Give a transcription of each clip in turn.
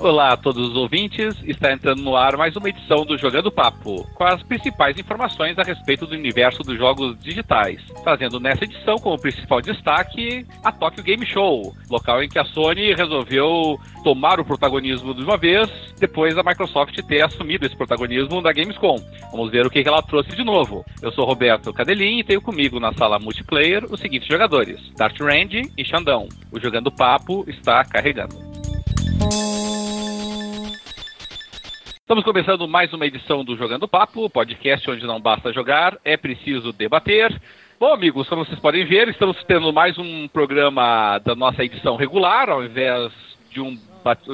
Olá a todos os ouvintes, está entrando no ar mais uma edição do Jogando Papo, com as principais informações a respeito do universo dos jogos digitais, trazendo nessa edição como principal destaque a Tokyo Game Show, local em que a Sony resolveu tomar o protagonismo de uma vez, depois da Microsoft ter assumido esse protagonismo da Gamescom. Vamos ver o que ela trouxe de novo. Eu sou Roberto Cadelin e tenho comigo na sala multiplayer os seguintes jogadores: Dart Randy e Xandão. O Jogando Papo está carregando. Estamos começando mais uma edição do Jogando Papo, podcast onde não basta jogar, é preciso debater. Bom, amigos, como vocês podem ver, estamos tendo mais um programa da nossa edição regular, ao invés de um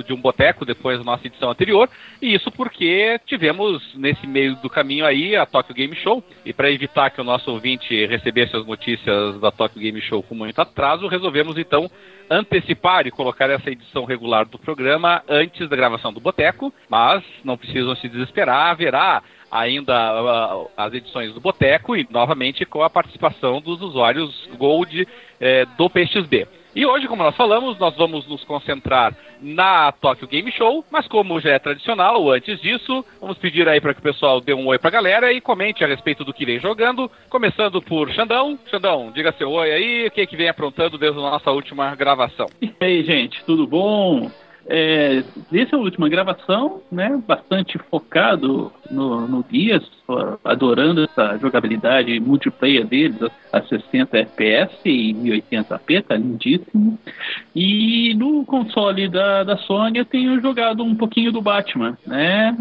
de um boteco depois da nossa edição anterior, e isso porque tivemos nesse meio do caminho aí a Tokyo Game Show, e para evitar que o nosso ouvinte recebesse as notícias da Tokyo Game Show com muito atraso, resolvemos então antecipar e colocar essa edição regular do programa antes da gravação do boteco, mas não precisam se desesperar, haverá ainda uh, as edições do Boteco e novamente com a participação dos usuários Gold uh, do PXB. E hoje, como nós falamos, nós vamos nos concentrar na Tokyo Game Show, mas como já é tradicional, antes disso, vamos pedir aí para que o pessoal dê um oi para a galera e comente a respeito do que vem jogando, começando por Xandão. Xandão, diga seu oi aí, o que, é que vem aprontando desde a nossa última gravação. E aí, gente, tudo bom? É, essa é a última gravação, né? Bastante focado no, no Guias, adorando essa jogabilidade multiplayer deles, a 60 FPS e 1080p, tá lindíssimo. E no console da, da Sony eu tenho jogado um pouquinho do Batman, né?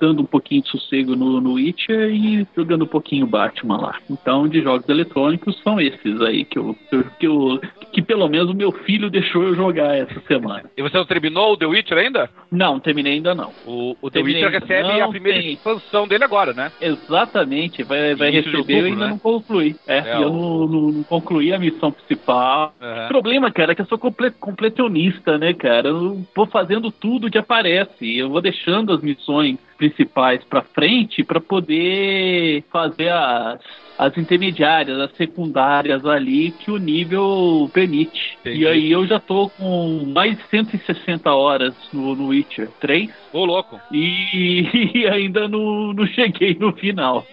Dando um pouquinho de sossego no, no Witcher e jogando um pouquinho Batman lá. Então, de jogos eletrônicos são esses aí que eu, que, eu, que pelo menos o meu filho deixou eu jogar essa semana. E você não terminou o The Witcher ainda? Não, terminei ainda não. O, o The Witcher recebe a primeira tem... expansão dele agora, né? Exatamente, vai, vai receber e ainda né? não concluí. É, é eu o... não, não, concluí a missão principal. Uhum. O problema, cara, é que eu sou comple completionista, né, cara? Eu vou fazendo tudo que aparece. Eu vou deixando as missões principais para frente para poder fazer as as intermediárias, as secundárias ali que o nível permite. Entendi. E aí eu já tô com mais de 160 horas no, no Witcher 3. Ô, louco! E, e ainda não, não cheguei no final.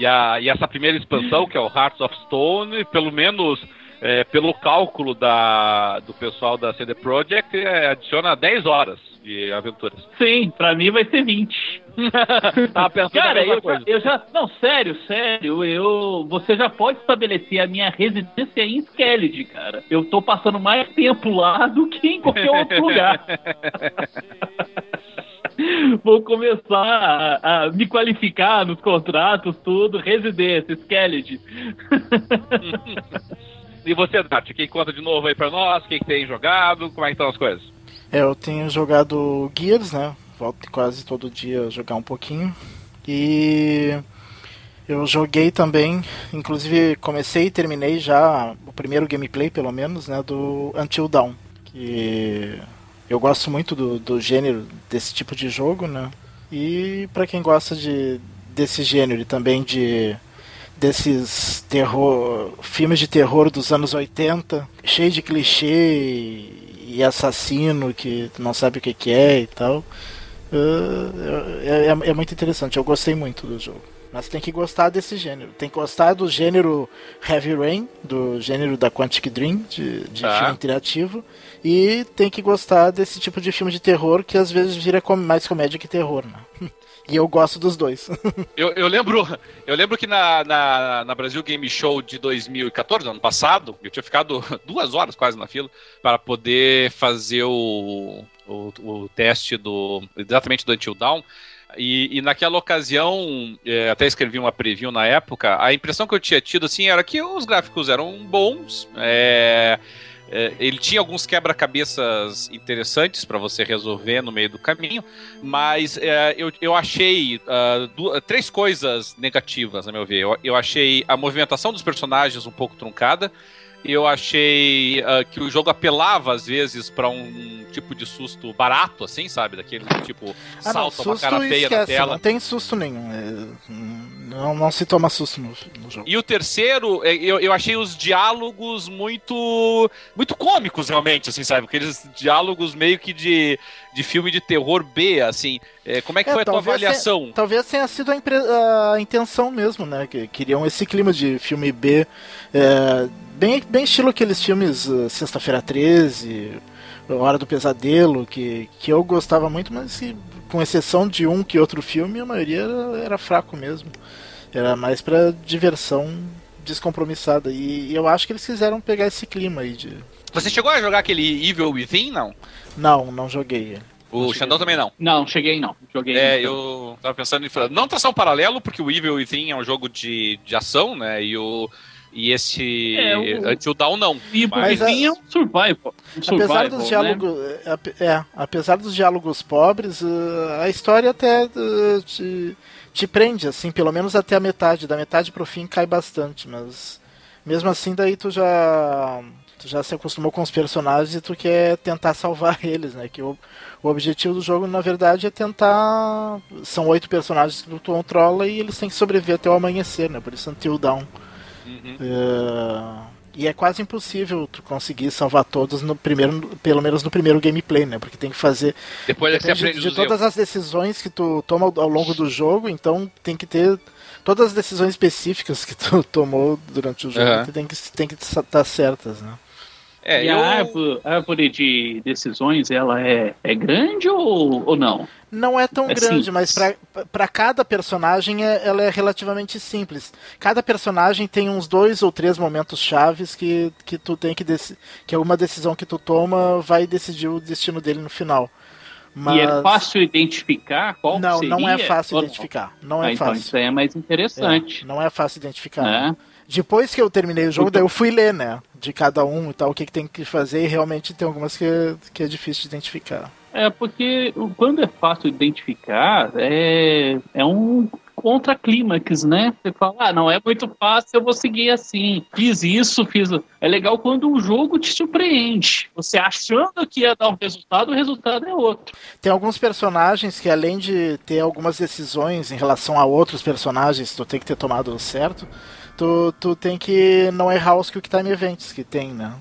E, a, e essa primeira expansão, que é o Hearts of Stone, pelo menos é, pelo cálculo da, do pessoal da CD Projekt, é, adiciona 10 horas de aventuras. Sim, pra mim vai ser 20. Tava pensando Cara, eu já, eu já, Não, sério, sério. Eu, você já pode estabelecer a minha residência em Skellig, cara. Eu tô passando mais tempo lá do que em qualquer outro lugar. Vou começar a, a, me qualificar nos contratos, tudo, residência, Skellig. E você, Nath, quem conta de novo aí pra nós? Quem tem jogado? Como é que estão as coisas? É, eu tenho jogado Gears, né? Volto quase todo dia jogar um pouquinho. E eu joguei também, inclusive comecei e terminei já o primeiro gameplay, pelo menos, né? Do Until Dawn. Que eu gosto muito do, do gênero desse tipo de jogo, né? E para quem gosta de, desse gênero e também de desses terror, filmes de terror dos anos 80, cheio de clichê e assassino que não sabe o que, que é e tal. Uh, é, é, é, muito interessante, eu gostei muito do jogo. Mas tem que gostar desse gênero. Tem que gostar do gênero Heavy Rain, do gênero da Quantic Dream, de, de ah. filme interativo. E tem que gostar desse tipo de filme de terror que às vezes vira mais comédia que terror, né? E eu gosto dos dois. eu, eu, lembro, eu lembro que na, na, na, Brasil Game Show de 2014, ano passado, eu tinha ficado duas horas quase na fila para poder fazer o, o, o teste do exatamente do Until Down. E, e, naquela ocasião, é, até escrevi uma preview na época, a impressão que eu tinha tido assim era que os gráficos eram bons. É, ele tinha alguns quebra-cabeças interessantes para você resolver no meio do caminho, mas é, eu, eu achei uh, duas, três coisas negativas, a meu ver. Eu, eu achei a movimentação dos personagens um pouco truncada. Eu achei uh, que o jogo apelava às vezes para um tipo de susto barato, assim, sabe? Daquele tipo ah, salta uma cara feia esquece, na tela. Não tem susto nenhum. É, Não, não se toma susto no, no jogo. E o terceiro, é, eu, eu achei os diálogos muito muito cômicos, realmente, assim, sabe? Aqueles diálogos meio que de, de filme de terror B, assim. É, como é que É, foi a tua avaliação? Tenha, talvez tenha sido a, impre- a intenção mesmo, né? Que queriam esse clima de filme B. é, bem, bem estilo aqueles filmes uh, Sexta-feira 13, Hora do Pesadelo, que, que eu gostava muito, mas que, com exceção de um que outro filme, a maioria era, era fraco mesmo. Era mais pra diversão descompromissada. E, e eu acho que eles quiseram pegar esse clima aí de. Você chegou a jogar aquele Evil Within, não? Não, não joguei. O Não Xandão também não. Não, cheguei não. Joguei. É, eu tava pensando em. Não tração paralelo, porque o Evil Within é um jogo de, de ação, né? E o. E esse. É, o- Until Dawn não. E Mas a- é um survival. Um Apesar survival, dos né? diálogos, é, é, apesar dos diálogos pobres, uh, a história até uh, te, te prende, assim, pelo menos até a metade. Da metade pro fim cai bastante, mas mesmo assim daí tu já tu já se acostumou com os personagens e tu quer tentar salvar eles, né? Que o, o objetivo do jogo na verdade é tentar são oito personagens que tu controla e eles têm que sobreviver até o amanhecer, né? Por isso Until Dawn. Uhum. É, e é quase impossível tu conseguir salvar todos no primeiro, pelo menos no primeiro gameplay, né? Porque tem que fazer Depois é que você aprende de dos todas erros. as decisões que tu toma ao- longo do jogo, então tem que ter todas as decisões específicas que tu tomou durante o jogo, Aham. tem que tem que estar certas, né? É, E eu... a árvore, a árvore de decisões, ela é, é grande ou, ou não? Não é tão É grande, simples. mas pra- pra cada personagem é- ela é relativamente simples. Cada personagem tem uns dois ou três momentos chaves que, que tu tem que que alguma decisão que tu toma vai decidir o destino dele no final. Mas E é fácil identificar qual não, seria? não é fácil ou não? identificar. Não Ah, é então fácil. isso aí é mais interessante. É, não é fácil identificar. né? Depois que eu terminei o jogo, daí eu fui ler, né? De cada um e tal, o que, que tem que fazer, e realmente tem algumas que, que é difícil de identificar. É, porque quando é fácil identificar, é, é um contra-clímax, né? Você fala, ah, não é muito fácil, eu vou seguir assim. Fiz isso, fiz. É legal quando o jogo te surpreende. Você achando que ia dar um resultado, o resultado é outro. Tem alguns personagens que, além de ter algumas decisões em relação a outros personagens, tu tem que ter tomado certo, tu, tu tem que não errar os Quick Time Events que tem, né?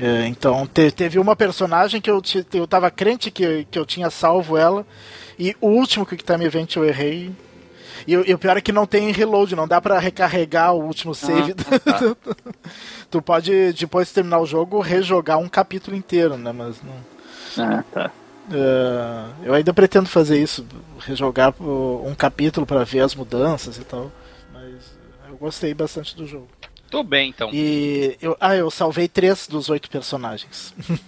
É, então, te- teve uma personagem que eu, ti- eu tava crente que, que eu tinha salvo ela, e o último Quick Time Event eu errei. E, o- e o pior é que não tem reload, não dá pra recarregar o último save. tu pode, depois de terminar o jogo, rejogar um capítulo inteiro, né? Mas não. Ah, tá. É, eu ainda pretendo fazer isso, rejogar um capítulo pra ver as mudanças e tal. Eu gostei bastante do jogo. Tô bem, então. E eu, ah, eu salvei três dos oito personagens.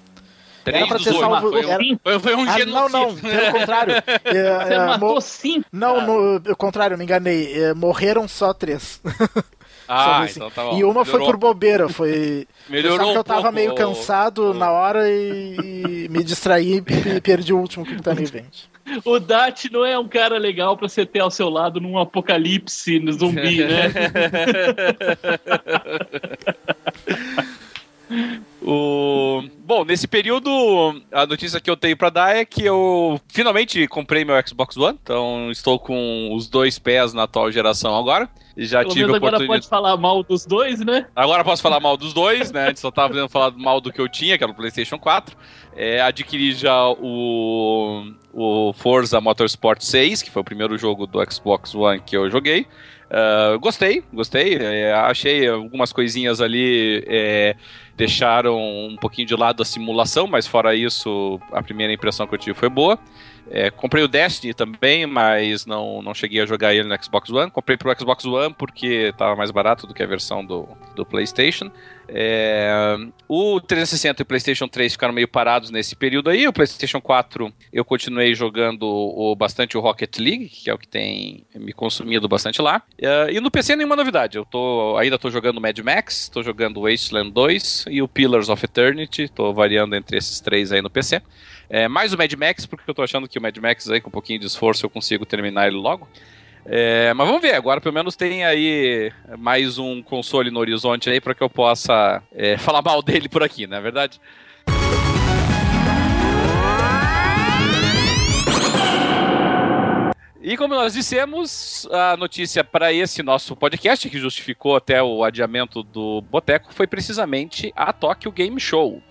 Três era pra dos ter oito. salvo- Foi um, era- foi, foi um Ah, não, não, pelo contrário. É, Você é, matou mo- cinco. Não, no, pelo contrário, me enganei. É, morreram só três. Ah, cinco. então tá bom. e uma foi Melhorou. por bobeira, foi. Melhorou Só que eu um tava pouco, meio o- cansado o- na hora e, e me distraí e pe- perdi o último que tá no evento. O Dat não é um cara legal pra você ter ao seu lado num apocalipse no zumbi, né? O... Bom, nesse período, a notícia que eu tenho pra dar é que eu finalmente comprei meu Xbox One, então estou com os dois pés na atual geração agora. Já Pelo tive menos a agora oportunidade. pode falar mal dos dois, né? Agora posso falar mal dos dois, né? Antes só tava podendo falar mal do que eu tinha, que era o PlayStation 4. É, adquiri já o, o Forza Motorsport 6, que foi o primeiro jogo do Xbox One que eu joguei. Ah, gostei, gostei. É, achei algumas coisinhas ali. é, deixaram um pouquinho de lado a simulação, mas fora isso, a primeira impressão que eu tive foi boa. É, comprei o Destiny também, mas não, não cheguei a jogar ele no Xbox One. Comprei pro Xbox One porque estava mais barato do que a versão do, do PlayStation. É, o 360 e o PlayStation 3 ficaram meio parados nesse período aí. O PlayStation 4 eu continuei jogando o, bastante o Rocket League, que é o que tem me consumido bastante lá. É, e no PC nenhuma novidade. Eu tô, ainda estou jogando Mad Max, estou jogando Wasteland 2 e o Pillars of Eternity. Estou variando entre esses três aí no PC. É, mais o Mad Max, porque eu tô achando que o Mad Max aí, com um pouquinho de esforço, eu consigo terminar ele logo. É, mas vamos ver, agora pelo menos tem aí mais um console no horizonte aí para que eu possa é, falar mal dele por aqui, não é verdade? E como nós dissemos, a notícia para esse nosso podcast, que justificou até o adiamento do Boteco, foi precisamente a Tokyo Game Show.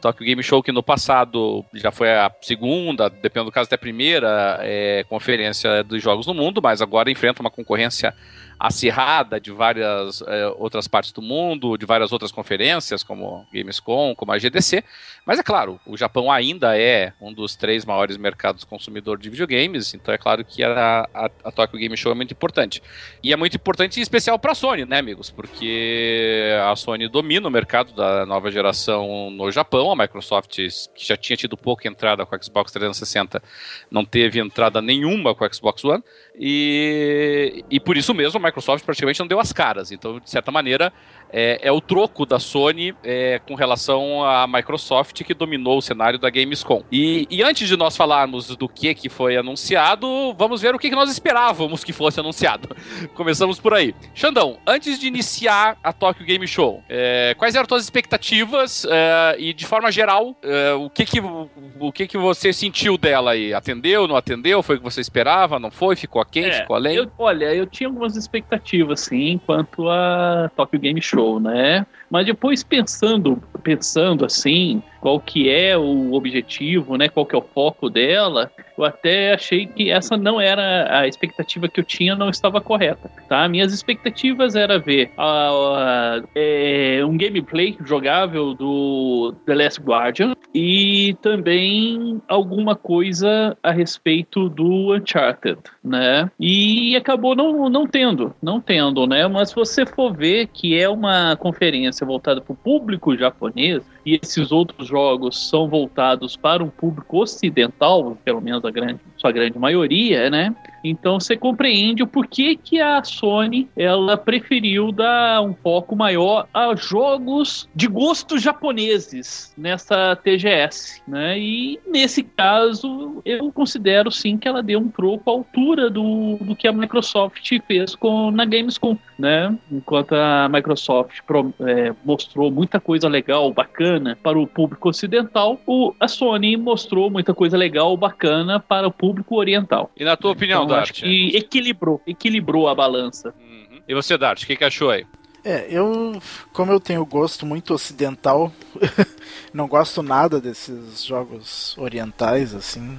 Tokyo Game Show, que no passado já foi a segunda, dependendo do caso, até a primeira é, conferência dos jogos no mundo, mas agora enfrenta uma concorrência acirrada de várias é, outras partes do mundo, de várias outras conferências, como Gamescom, como a GDC. Mas é claro, o Japão ainda é um dos três maiores mercados consumidor de videogames, então é claro que a, a, a Tokyo Game Show é muito importante. E é muito importante em especial para a Sony, né, amigos? Porque a Sony domina o mercado da nova geração no Japão, a Microsoft, que já tinha tido pouca entrada com o Xbox 360, não teve entrada nenhuma com o Xbox One, e, e por isso mesmo a Microsoft praticamente não deu as caras. Então, de certa maneira, é, é o troco da Sony é, com relação à Microsoft que dominou o cenário da Gamescom. E, e, antes de nós falarmos do que, que foi anunciado, vamos ver o que, que nós esperávamos que fosse anunciado. Começamos por aí. Xandão, antes de iniciar a Tokyo Game Show, é, quais eram as tuas expectativas é, e, de forma geral, é, o, que, que, o que, que você sentiu dela aí? Atendeu, não atendeu? Foi o que você esperava? Não foi? Ficou aquém? É, ficou além? Eu, olha, eu tinha algumas expectativas, sim, quanto a Tokyo Game show, né? Mas depois pensando, pensando assim, qual que é o objetivo, né? Qual que é o foco dela, eu até achei que essa não era a expectativa que eu tinha, não estava correta, tá? Minhas expectativas era ver uh, uh, é, um gameplay jogável do The Last Guardian e também alguma coisa a respeito do Uncharted, né? E acabou não, não tendo, não tendo, né? Mas se você for ver que é uma conferência ser voltada para o público japonês e esses outros jogos são voltados para um público ocidental, pelo menos a grande, sua grande maioria, né? Então você compreende o porquê que a Sony ela preferiu dar um foco maior a jogos de gostos japoneses nessa TGS, né? E nesse caso eu considero sim que ela deu um troco à altura do, do que a Microsoft fez com na Gamescom, né? Enquanto a Microsoft pro, é, mostrou muita coisa legal, bacana para o público ocidental, o, a Sony mostrou muita coisa legal, bacana para o público oriental. E na tua opinião, então, Dart? Acho que equilibrou, equilibrou a balança. Uhum. E você, Dart, o que, que achou aí? É, eu, como eu tenho gosto muito ocidental, não gosto nada desses jogos orientais, assim,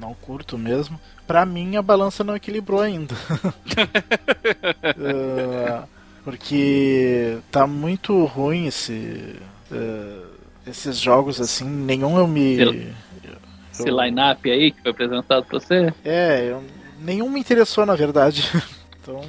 não curto mesmo. Pra mim, a balança não equilibrou ainda. uh, porque tá muito ruim esse, uh, esses jogos, assim, nenhum eu me. Esse eu... line-up aí que foi apresentado pra você? É, eu nenhum me interessou, na verdade. então,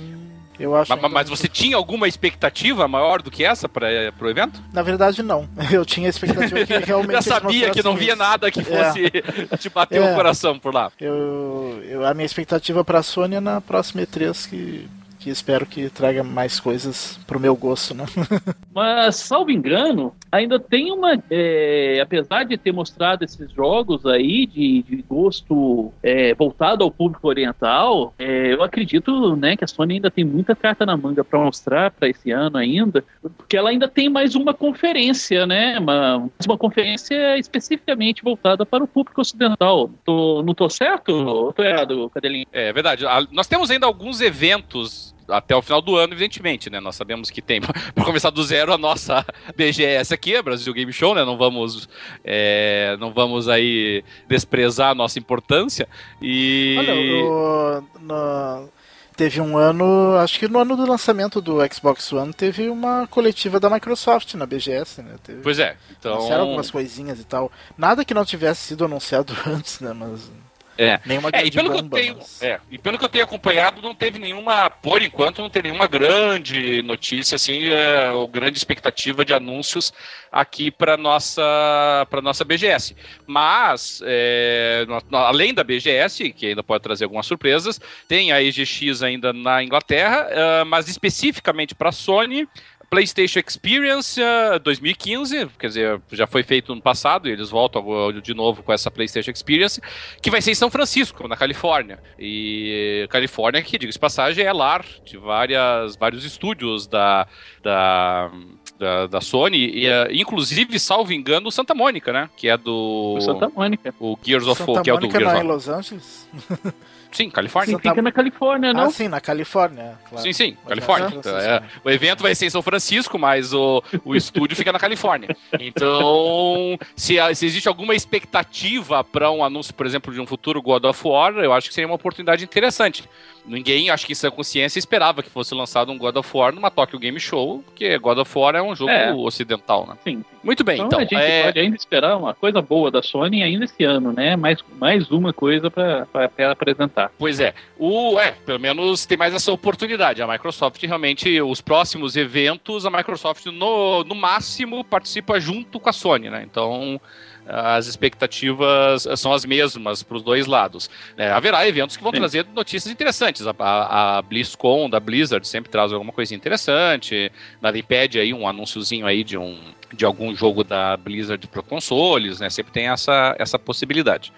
eu acho. Mas, mas você tinha alguma expectativa maior do que essa para o evento? Na verdade, não. Eu tinha a expectativa que realmente. Já sabia que não via nada que fosse é. te bater é. o coração por lá. Eu, eu, a minha expectativa para a Sony é na próxima E3 que que espero que traga mais coisas pro meu gosto, né? Mas, salvo engano, ainda tem uma. É, apesar de ter mostrado esses jogos aí de, de gosto é, voltado ao público oriental, é, eu acredito né, que a Sony ainda tem muita carta na manga para mostrar para esse ano ainda, porque ela ainda tem mais uma conferência, né? Uma, uma conferência especificamente voltada para o público ocidental. Tô, não tô certo ou tô errado, Cadelinho? É verdade. Nós temos ainda alguns eventos até o final do ano, evidentemente, né? Nós sabemos que tem, para começar do zero, a nossa BGS aqui, a Brasil Game Show, né? Não vamos, é, não vamos aí desprezar a nossa importância. E. Olha, no, teve um ano, acho que no ano do lançamento do Xbox One, teve uma coletiva da Microsoft na BGS, né? Teve, pois é, então. Anunciaram algumas coisinhas e tal. Nada que não tivesse sido anunciado antes, né? Mas é. Nenhuma é, e pelo bomba, que eu tenho, mas... é, e pelo que eu tenho acompanhado, não teve nenhuma, por enquanto, não teve nenhuma grande notícia, assim, é, ou grande expectativa de anúncios aqui para nossa para nossa BGS. Mas, é, além da BGS, que ainda pode trazer algumas surpresas, tem a EGX ainda na Inglaterra, uh, mas especificamente para a Sony, PlayStation Experience 2015, quer dizer, já foi feito no passado e eles voltam de novo com essa PlayStation Experience, que vai ser em São Francisco, na Califórnia. E Califórnia, que, diga-se passagem, é lar de várias, vários estúdios da, da da, da Sony, e, uh, inclusive, salvo engano, Santa Mônica, né? Que é do. O Santa Mônica. O Gears of War, que é o do Gears não é em Los Angeles? Sim, Califórnia. Sim, fica na Califórnia, não? Ah, sim, na Califórnia, claro. Sim, sim, Califórnia. É, o evento vai ser em São Francisco, mas o, o estúdio fica na Califórnia. Então, se, se existe alguma expectativa para um anúncio, por exemplo, de um futuro God of War, eu acho que seria uma oportunidade interessante. Ninguém, acho que em sua consciência, esperava que fosse lançado um God of War numa Tokyo Game Show, porque God of War é um jogo é. ocidental, né? Sim. Muito bem, então. então a gente é... pode ainda esperar uma coisa boa da Sony ainda esse ano, né? Mais, mais uma coisa para apresentar. Pois é. O, é, pelo menos tem mais essa oportunidade. A Microsoft realmente, os próximos eventos, a Microsoft no, no máximo participa junto com a Sony, né? Então as expectativas são as mesmas para os dois lados. É, haverá eventos que vão Sim. trazer notícias interessantes. A, a, a, BlizzCon da Blizzard sempre traz alguma coisa interessante. Nada impede aí um anúnciozinho aí de um de algum jogo da Blizzard para consoles, né? Sempre tem essa, essa possibilidade.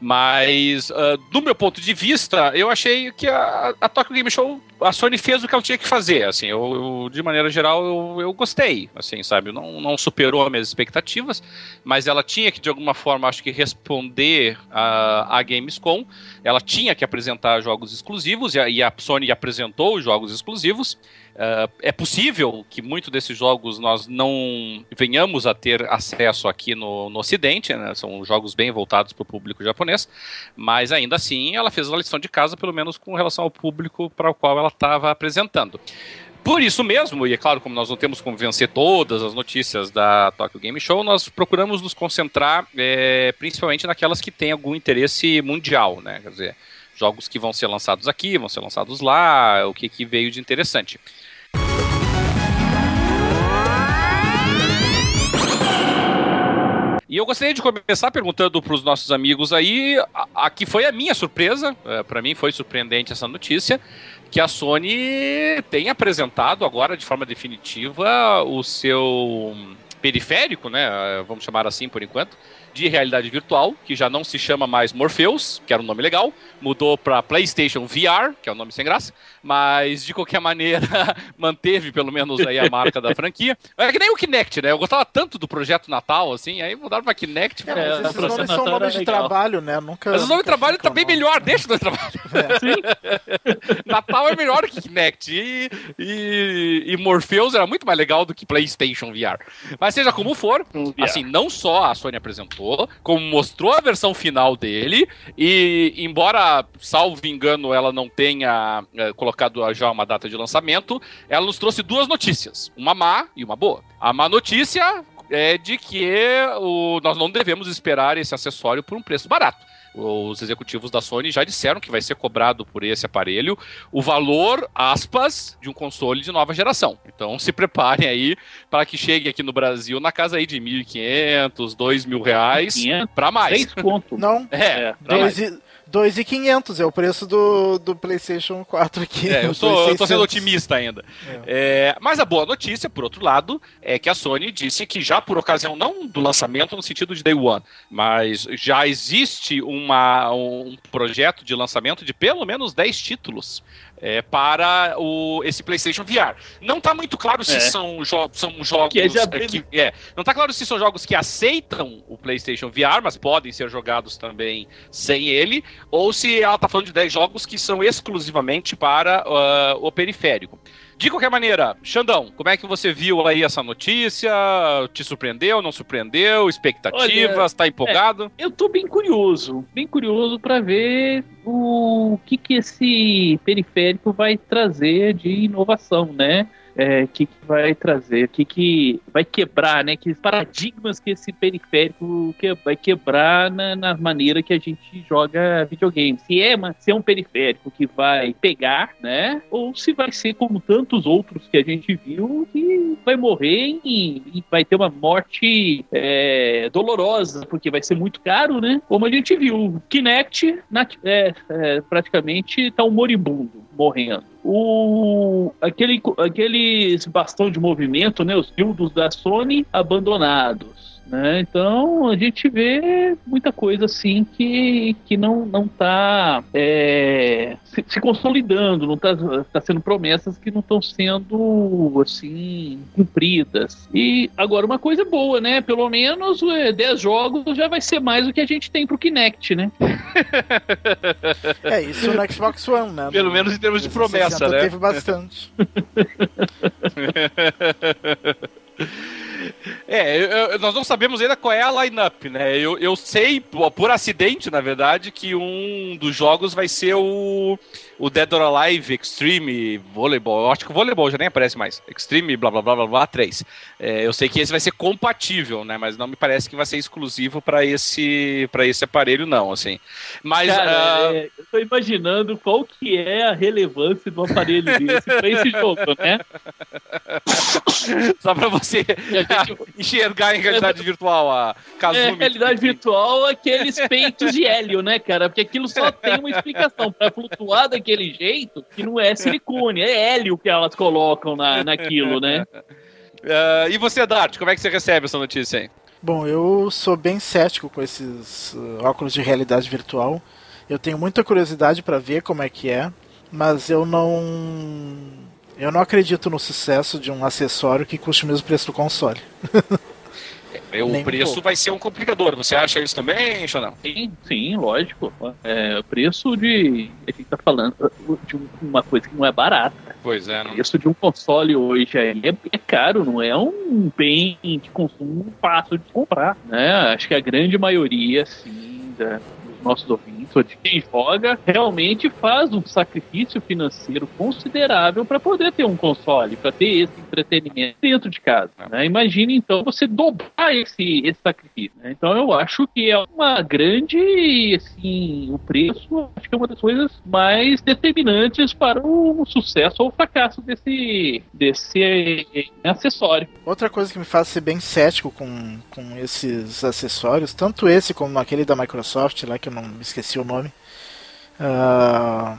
Mas, uh, do meu ponto de vista, eu achei que a, a Tokyo Game Show, a Sony fez o que ela tinha que fazer. Assim, eu, eu de maneira geral, eu, eu, gostei. Assim, sabe? Não, não superou as minhas expectativas, mas ela tinha que, de alguma forma, acho que responder a, a Gamescom. Ela tinha que apresentar jogos exclusivos, e a, e a Sony apresentou os jogos exclusivos. Uh, é possível que muitos desses jogos nós não venhamos a ter acesso aqui no, no Ocidente, né? são jogos bem voltados para o público japonês, mas ainda assim ela fez a lição de casa, pelo menos com relação ao público para o qual ela estava apresentando. Por isso mesmo, e é claro, como nós não temos como vencer todas as notícias da Tokyo Game Show, nós procuramos nos concentrar é, principalmente naquelas que têm algum interesse mundial, né? Quer dizer, jogos que vão ser lançados aqui, vão ser lançados lá, o que, que veio de interessante. E eu gostaria de começar perguntando para os nossos amigos aí, aqui foi a minha surpresa, é, para mim foi surpreendente essa notícia, que a Sony tem apresentado agora de forma definitiva o seu periférico, né, vamos chamar assim por enquanto, de realidade virtual, que já não se chama mais Morpheus, que era um nome legal, mudou para PlayStation VR, que é um nome sem graça, mas de qualquer maneira manteve pelo menos aí a marca da franquia. É que nem o Kinect, né? Eu gostava tanto do projeto Natal, assim, aí mudaram para Kinect. É, mas esses nomes são nomes de trabalho, né? Nunca, mas os nomes de trabalho tá bem melhor, deixa o nome de trabalho. É. Natal é melhor que Kinect e, e, e Morpheus era muito mais legal do que PlayStation VR. Mas seja como for, assim, não só a Sony apresentou, como mostrou a versão final dele e embora, salvo engano, ela não tenha é, colocado já uma data de lançamento, ela nos trouxe duas notícias, uma má e uma boa. A má notícia é de que o, nós não devemos esperar esse acessório por um preço barato. Os executivos da Sony já disseram que vai ser cobrado por esse aparelho o valor, aspas, de um console de nova geração. Então se preparem aí para que chegue aqui no Brasil na casa aí de 1.500, 2.000 reais para mais. 6 pontos. Não, é, é dois, 2,500 é o preço do, do PlayStation 4 aqui. É, eu, sou, eu tô sendo otimista ainda. É. É, mas a boa notícia, por outro lado, é que a Sony disse que já por ocasião, não do lançamento no sentido de Day One, mas já existe uma, um projeto de lançamento de pelo menos 10 títulos é, para o, esse PlayStation VR. Não está muito claro se é. são, jo são jogos que, é, que é, não está claro se são jogos que aceitam o PlayStation VR, mas podem ser jogados também sem ele, ou se ela está falando de 10 jogos que são exclusivamente para uh, o periférico. De qualquer maneira, Xandão, como é que você viu aí essa notícia? Te surpreendeu, não surpreendeu? Expectativas? Olha, tá empolgado? É, eu tô bem curioso, bem curioso para ver o que que esse periférico vai trazer de inovação, né? É, que, que vai trazer, que, que vai quebrar, né? Que paradigmas que esse periférico que vai quebrar na, na maneira que a gente joga videogame. Se é, se é um periférico que vai pegar, né? Ou se vai ser como tantos outros que a gente viu que vai morrer e, e vai ter uma morte é, dolorosa, porque vai ser muito caro, né? Como a gente viu, Kinect na, é, é, praticamente tá um moribundo morrendo. O, aquele, aqueles bastão de movimento, né, os dildos da Sony abandonados. Né? Então a gente vê muita coisa assim que, que não não está é, se, se, consolidando, não está tá sendo promessas que não estão sendo assim cumpridas. E agora uma coisa boa, né? Pelo menos 10 é, jogos já vai ser mais do que a gente tem pro Kinect, né? é isso no Xbox One, né? Pelo menos em termos de promessa, né? Teve bastante. É, eu, eu, nós não sabemos ainda qual é a line-up, né? Eu, eu sei, por acidente, na verdade, que um dos jogos vai ser o o Dead or Alive Extreme Volleyball. Eu acho que o Volleyball já nem aparece mais. Extreme blá blá blá blá blá 3. É, eu sei que esse vai ser compatível, né? Mas não me parece que vai ser exclusivo para esse para esse aparelho não, assim. Mas Cara, uh... é, eu tô imaginando qual que é a relevância do aparelho desse para esse jogo, né? Só para você gente... enxergar em realidade virtual a Kazumi. É, realidade virtual aqueles peitos de hélio, né, cara? Porque aquilo só tem uma explicação para flutuar daquele jeito que não é silicone, é hélio que elas colocam na, naquilo, né? Uh, e você, Dart, como é que você recebe essa notícia aí? Bom, eu sou bem cético com esses uh, óculos de realidade virtual. Eu tenho muita curiosidade para ver como é que é, mas eu não eu não acredito no sucesso de um acessório que custe o mesmo preço do console. É, o preço vai ser um complicador. Você acha isso também, não? Sim, sim, lógico. É, o preço de. A gente tá falando de uma coisa que não é barata. Pois é. Não... O preço de um console hoje é, é caro, não é um bem de consumo fácil de comprar. Né? Acho que a grande maioria, sim, da, dos nossos ouvintes de quem joga realmente faz um sacrifício financeiro considerável para poder ter um console, para ter esse entretenimento dentro de casa. Né? Imagine então você dobrar esse, esse sacrifício. Né? Então eu acho que é uma grande, assim, o preço acho que é uma das coisas mais determinantes para o sucesso ou o fracasso desse, desse acessório. Outra coisa que me faz ser bem cético com, com esses acessórios, tanto esse como aquele da Microsoft lá que eu não me esqueci o nome. Uh,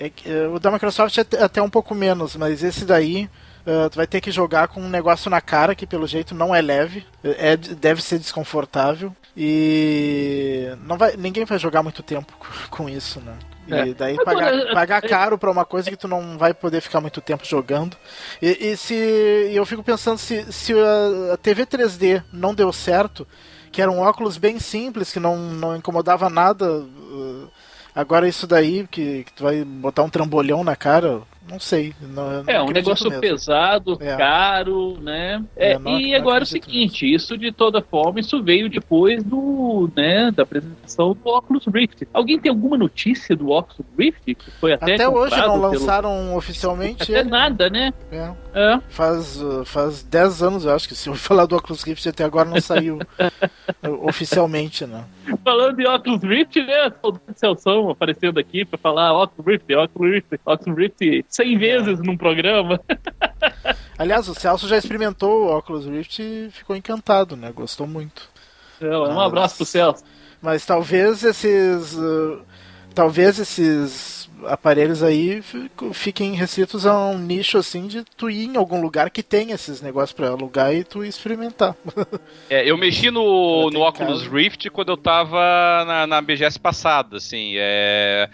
é, o da Microsoft é até um pouco menos, mas esse daí uh, tu vai ter que jogar com um negócio na cara que pelo jeito não é leve, é, deve ser desconfortável e não vai, ninguém vai jogar muito tempo com isso, né? E é. daí pagar, pagar caro pra uma coisa que tu não vai poder ficar muito tempo jogando. E, e se eu fico pensando se, se a TV 3D não deu certo, que era um óculos bem simples, que não, não incomodava nada. Uh, agora isso daí, que, que tu vai botar um trambolhão na cara, não sei. Não, é, um negócio mesmo. pesado, é. caro, né? É, é não, e não agora é o seguinte, mesmo. isso de toda forma, isso veio depois do, né, da apresentação do Oculus Rift. Alguém tem alguma notícia do Oculus Rift? Que foi até até hoje não lançaram pelo... oficialmente. Até nada, né? É. é. Faz, faz 10 anos, eu acho, que se eu falar do Oculus Rift até agora não saiu oficialmente, né? Falando de Oculus Rift, né? O Celso aparecendo aqui pra falar Oculus Rift, Oculus Rift, Oculus Rift 100 vezes num programa. Aliás, o Celso já experimentou o Oculus Rift e ficou encantado, né? Gostou muito. É, um abraço pro Celso. Mas talvez esses. Uh, talvez esses aparelhos aí fiquem restritos a um nicho assim de tu ir em algum lugar que tem esses negócios para alugar e tu experimentar. É, eu mexi no, no Oculus Rift quando eu tava na, na BGS passada, assim, é,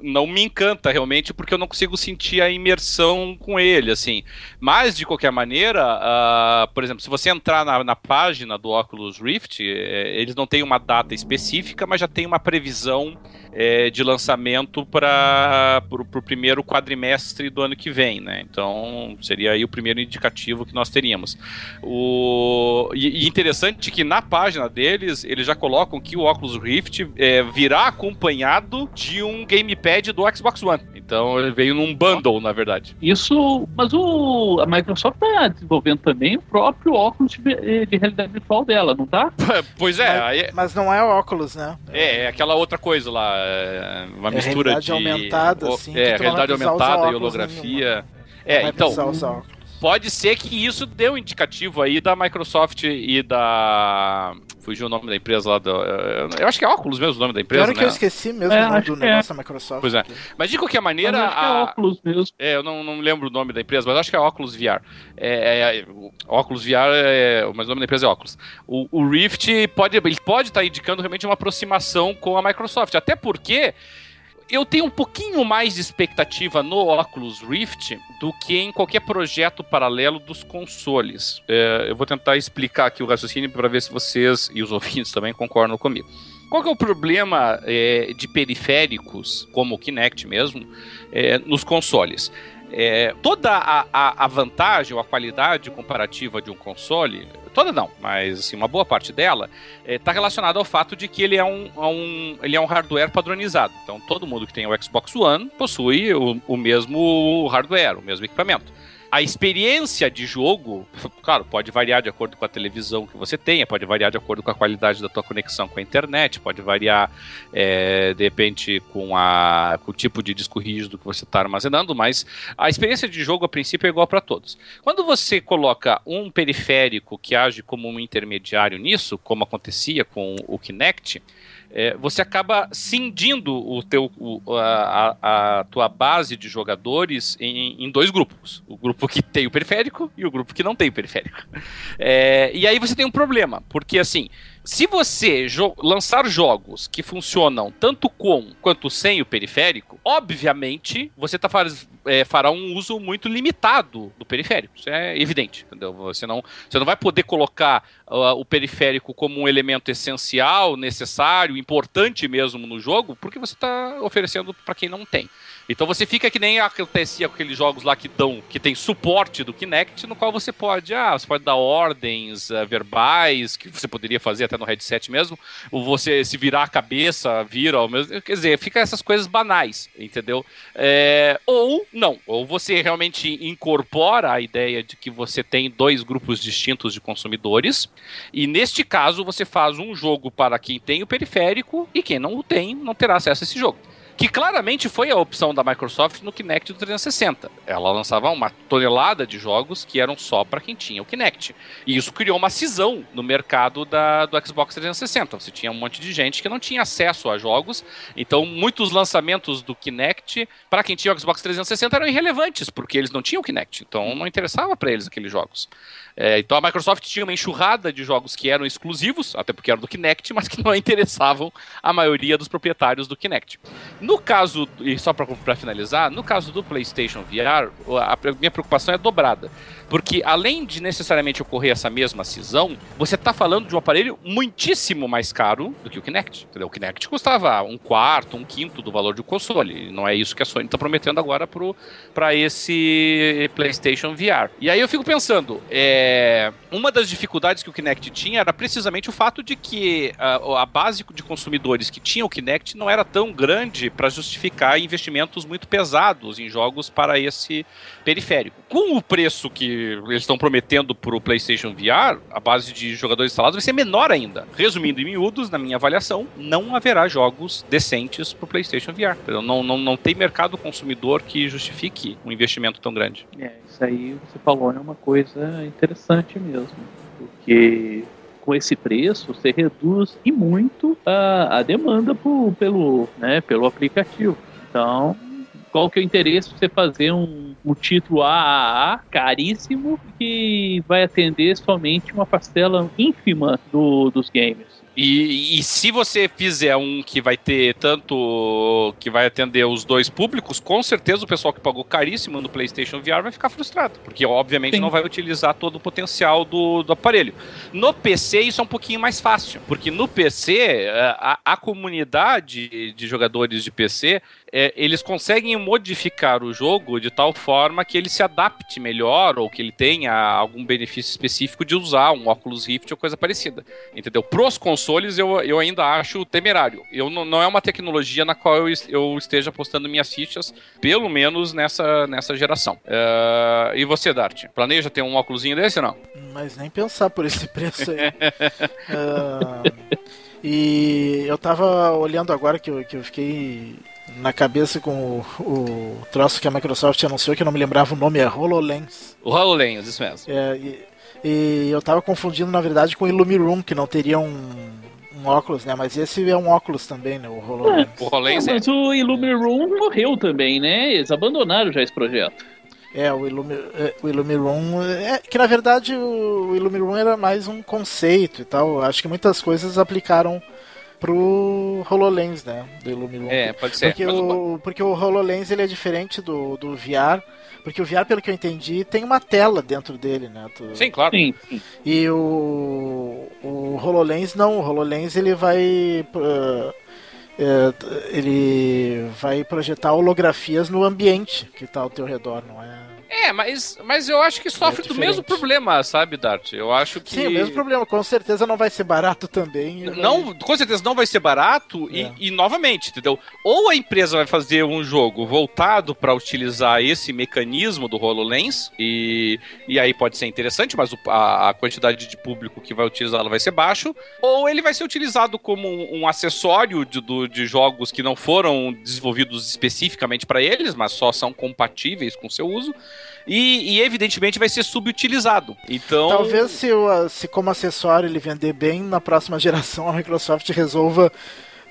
não me encanta realmente porque eu não consigo sentir a imersão com ele, assim. Mas, de qualquer maneira, uh, por exemplo, se você entrar na, na página do Oculus Rift, é, eles não têm uma data específica, mas já tem uma previsão é, de lançamento para o primeiro quadrimestre do ano que vem, né? Então seria aí o primeiro indicativo que nós teríamos. O, e, e interessante que na página deles eles já colocam que o Oculus Rift é, virá acompanhado de um gamepad do Xbox One. Então ele veio num bundle, na verdade. Isso, mas o, a Microsoft está desenvolvendo também o próprio óculos de, de realidade virtual dela, não tá? pois é. Mas, aí... mas não é o óculos, né? É, é aquela outra coisa lá é, uma é mistura realidade de aumentada, assim, é realidade aumentada e holografia. É, então pode ser que isso dê um indicativo aí da Microsoft e da. Fugiu o nome da empresa lá. Do... Eu acho que é óculos mesmo o nome da empresa. Claro né? que eu esqueci mesmo É, o nome acho do que é. negócio da Microsoft. Pois é. Mas de qualquer maneira. Mas acho que é a- óculos mesmo. É, eu não, não lembro o nome da empresa, mas acho que é Oculus VR. É, é, o Oculus VR, é, mas o nome da empresa é Oculus. O, o Rift pode ele pode estar indicando realmente uma aproximação com a Microsoft, até porque eu tenho um pouquinho mais de expectativa no Oculus Rift do que em qualquer projeto paralelo dos consoles. É, eu vou tentar explicar aqui o raciocínio para ver se vocês e os ouvintes também concordam comigo. Qual é o problema é, de periféricos, como o Kinect mesmo, é, nos consoles? É, toda a, a, a vantagem ou a qualidade comparativa de um console, toda não, mas assim, uma boa parte dela, está relacionada ao fato de que ele é um, um- ele é um hardware padronizado. Então todo mundo que tem o Xbox One possui o, o mesmo hardware, o mesmo equipamento. A experiência de jogo, claro, pode variar de acordo com a televisão que você tenha, pode variar de acordo com a qualidade da tua conexão com a internet, pode variar é, de repente com, a, com o tipo de disco rígido que você está armazenando, mas a experiência de jogo a princípio é igual para todos. Quando você coloca um periférico que age como um intermediário nisso, como acontecia com o Kinect, é, você acaba cindindo o teu, o- a, a- tua base de jogadores em, em dois grupos. O grupo que tem o periférico e o grupo que não tem o periférico. É, e aí você tem um problema, porque assim, se você jo- lançar jogos que funcionam tanto com quanto sem o periférico, obviamente você tá faz, é, fará um uso muito limitado do periférico. Isso é evidente, entendeu? Você não, você não vai poder colocar ah, o periférico como um elemento essencial, necessário, importante mesmo no jogo, porque você está oferecendo para quem não tem. Então você fica que nem acontecia com aqueles jogos lá que dão, que tem suporte do Kinect, no qual você pode, ah, você pode dar ordens ah, verbais, que você poderia fazer até no headset mesmo, ou você se virar a cabeça, vira ao mesmo, quer dizer, fica essas coisas banais, entendeu? É, ou não, ou você realmente incorpora a ideia de que você tem dois grupos distintos de consumidores, e neste caso você faz um jogo para quem tem o periférico e quem não o tem não terá acesso a esse jogo. Que claramente foi a opção da Microsoft no Kinect do 360. Ela lançava uma tonelada de jogos que eram só para quem tinha o Kinect. E isso criou uma cisão no mercado da, do Xbox 360. Você tinha um monte de gente que não tinha acesso a jogos. Então, muitos lançamentos do Kinect, para quem tinha o Xbox 360, eram irrelevantes, porque eles não tinham o Kinect. Então, não interessava para eles aqueles jogos. É, então a Microsoft tinha uma enxurrada de jogos que eram exclusivos, até porque eram do Kinect, mas que não interessavam a maioria dos proprietários do Kinect. No caso, e só para finalizar, no caso do PlayStation VR, a minha preocupação é dobrada. Porque além de necessariamente ocorrer essa mesma cisão, você está falando de um aparelho muitíssimo mais caro do que o Kinect. Entendeu? O Kinect custava um quarto, um quinto do valor de um console. Não é isso que a Sony está prometendo agora para esse PlayStation VR. E aí eu fico pensando, é, uma das dificuldades que o Kinect tinha era precisamente o fato de que a, a base de consumidores que tinham o Kinect não era tão grande para justificar investimentos muito pesados em jogos para esse periférico. Com o preço que eles estão prometendo para o PlayStation VR, a base de jogadores instalados vai ser menor ainda. Resumindo em miúdos, na minha avaliação, não haverá jogos decentes para o PlayStation VR. Não, não, não tem mercado consumidor que justifique um investimento tão grande. É, isso aí você falou é uma coisa interessante mesmo. Porque com esse preço você reduz e muito a, a demanda por, pelo, né, pelo aplicativo. Então, qual que é o interesse de você fazer um, um título AAA caríssimo que vai atender somente uma parcela ínfima do, dos games? E, e se você fizer um que vai ter tanto. que vai atender os dois públicos, com certeza o pessoal que pagou caríssimo no PlayStation VR vai ficar frustrado. Porque, obviamente, Sim. não vai utilizar todo o potencial do, do aparelho. No PC, isso é um pouquinho mais fácil. Porque no PC, eh, a, a comunidade de jogadores de PC. Eh, eles conseguem modificar o jogo de tal forma que ele se adapte melhor ou que ele tenha algum benefício específico de usar um óculos Rift ou coisa parecida. Entendeu? Pros consoles eu, eu ainda acho temerário. Eu não, é uma tecnologia na qual eu, eu esteja apostando minhas fichas, pelo menos nessa, nessa geração. Eh, e você, Dart? Planeja ter um óculosinho desse ou não? Mas nem pensar por esse preço aí. Ah, e eu tava olhando agora que eu, que eu fiquei na cabeça com o, o troço que a Microsoft anunciou, que eu não me lembrava o nome, é HoloLens. O HoloLens, isso mesmo. É, e, e eu tava confundindo, na verdade, com o Illumiroom, que não teria um, um óculos, né? Mas esse é um óculos também, né? O HoloLens. O HoloLens É, mas o Illumiroom morreu também, né? Eles abandonaram já esse projeto. É, o, Illumi, é, o Illumiroom. É, que na verdade o Illumiroom era mais um conceito e tal. Acho que muitas coisas aplicaram pro HoloLens, né? Do Illumiroom. É, pode ser. Porque, Mas o, porque o HoloLens ele é diferente do, do VR. Porque o VR, pelo que eu entendi, tem uma tela dentro dele, né? Tu- Sim, claro. Sim, sim. E o, o HoloLens não, o HoloLens ele vai uh, ele vai projetar holografias no ambiente que está ao teu redor, não é? É, mas, mas eu acho que sofre do diferente. mesmo problema, sabe, Dart? Eu acho que. Sim, o mesmo problema, com certeza não vai ser barato também. vai- Não, com certeza não vai ser barato É. e, e, novamente, entendeu? Ou a empresa vai fazer um jogo voltado para utilizar esse mecanismo do HoloLens e, e aí pode ser interessante, mas o- a, a quantidade de público que vai utilizá-lo vai ser baixo, ou ele vai ser utilizado como um, um acessório de, do- de jogos que não foram desenvolvidos especificamente para eles, mas só são compatíveis com seu uso. E, e, evidentemente vai ser subutilizado. Então. Talvez se, o- se como acessório ele vender bem, na próxima geração a Microsoft resolva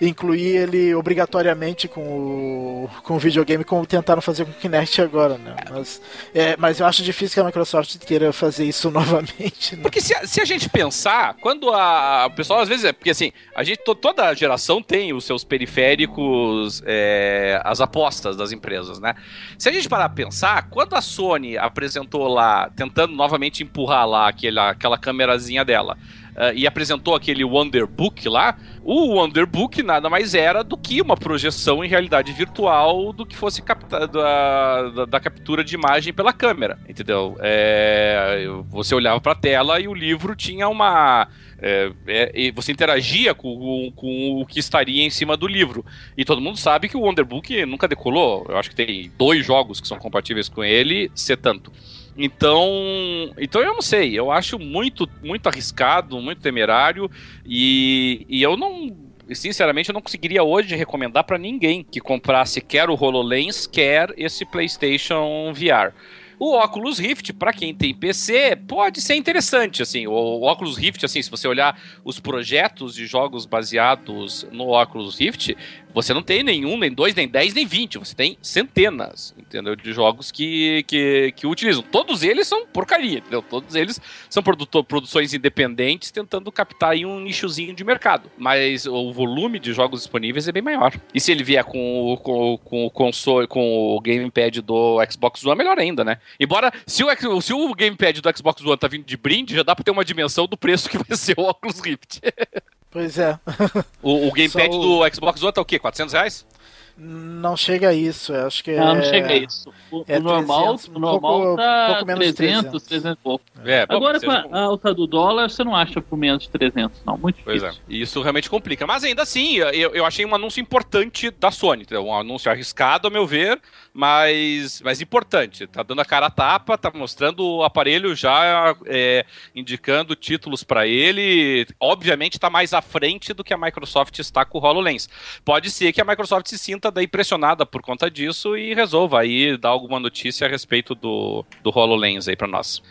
incluir ele obrigatoriamente com o, com o videogame, como tentaram fazer com o Kinect agora, né? Mas, é, mas eu acho difícil que a Microsoft queira fazer isso novamente. Né? Porque se a, se a gente pensar, quando a, o pessoal às vezes é. Porque assim, a gente, to- toda geração tem os seus periféricos, é, as apostas das empresas, né? Se a gente parar pra pensar, quando a Sony apresentou lá, tentando novamente empurrar lá aquela, aquela câmerazinha dela. Eh, e apresentou aquele Wonderbook lá. O Wonderbook nada mais era do que uma projeção em realidade virtual do que fosse capta da, da, da captura de imagem pela câmera, entendeu? É, você olhava para a tela e o livro tinha uma é, é, você interagia com, com o que estaria em cima do livro. E todo mundo sabe que o Wonderbook nunca decolou. Eu acho que tem dois jogos que são compatíveis com ele, se tanto. Então, então eu não sei, eu acho muito, muito arriscado, muito temerário e, e eu não, sinceramente, eu não conseguiria hoje recomendar para ninguém que comprasse quer o HoloLens, quer esse PlayStation VR. O Oculus Rift, para quem tem PC, pode ser interessante, assim. O Oculus Rift, assim, se você olhar os projetos de jogos baseados no Oculus Rift, você não tem nenhum, nem dois, nem dez, nem vinte. Você tem centenas, entendeu? De jogos que, que, que utilizam. Todos eles são porcaria, entendeu? Todos eles são produto- produções independentes tentando captar um nichozinho de mercado. Mas o volume de jogos disponíveis é bem maior. E se ele vier com, o- com, com o console, com o gamepad do Xbox One, melhor ainda, né? Embora, se o, se o gamepad do Xbox One tá vindo de brinde, já dá pra ter uma dimensão do preço que vai ser o Oculus Rift. Pois é, O, o gamepad o- do Xbox One tá o quê? 400 reais? Não chega a isso, eu acho que Não, não é... chega a isso. O, é o normal, 300, o normal pouco- tá pouco menos de 300, 300. 300 e pouco. É, Agora com a alta do dólar, você não acha por menos de 300, não. Muito Pois difícil. é. E isso realmente complica. Mas ainda assim, eu, eu achei um anúncio importante da Sony. entendeu? Um anúncio arriscado, a meu ver, mas, mas importante. Tá dando a cara a tapa, tá mostrando o aparelho já é, indicando títulos para ele. Obviamente tá mais à frente do que a Microsoft está com o HoloLens. Pode ser que a Microsoft se sinta daí pressionada por conta disso e resolva aí dar alguma notícia a respeito do, do HoloLens aí para nós.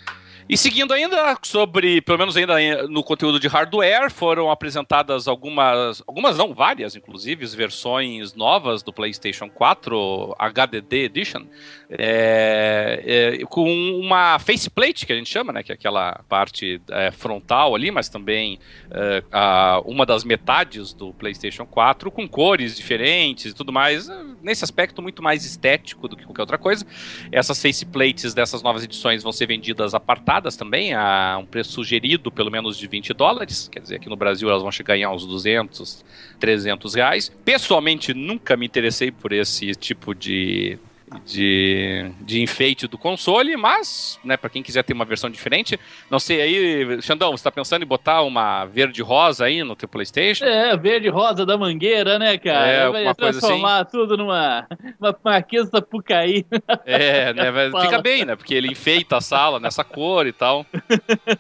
E seguindo ainda sobre, pelo menos ainda no conteúdo de hardware, foram apresentadas algumas, algumas não, várias inclusive, versões novas do PlayStation 4 HDD Edition, é, é, com uma faceplate que a gente chama, né, que é aquela parte é, frontal ali, mas também é, a, uma das metades do PlayStation 4 com cores diferentes e tudo mais, é, nesse aspecto muito mais estético do que qualquer outra coisa. Essas faceplates dessas novas edições vão ser vendidas apartadas também, a um preço sugerido pelo menos de 20 dólares. Quer dizer, aqui no Brasil elas vão chegar em uns 200, 300 reais. Pessoalmente, nunca me interessei por esse tipo de de, de enfeite do console, mas, né, para quem quiser ter uma versão diferente, não sei aí, Xandão, você tá pensando em botar uma verde-rosa aí no teu PlayStation? É, verde-rosa da mangueira, né, cara? É, vai alguma coisa transformar tudo numa uma marquesa da Pucaí. É, né, fica bem, né, porque ele enfeita a sala nessa cor e tal.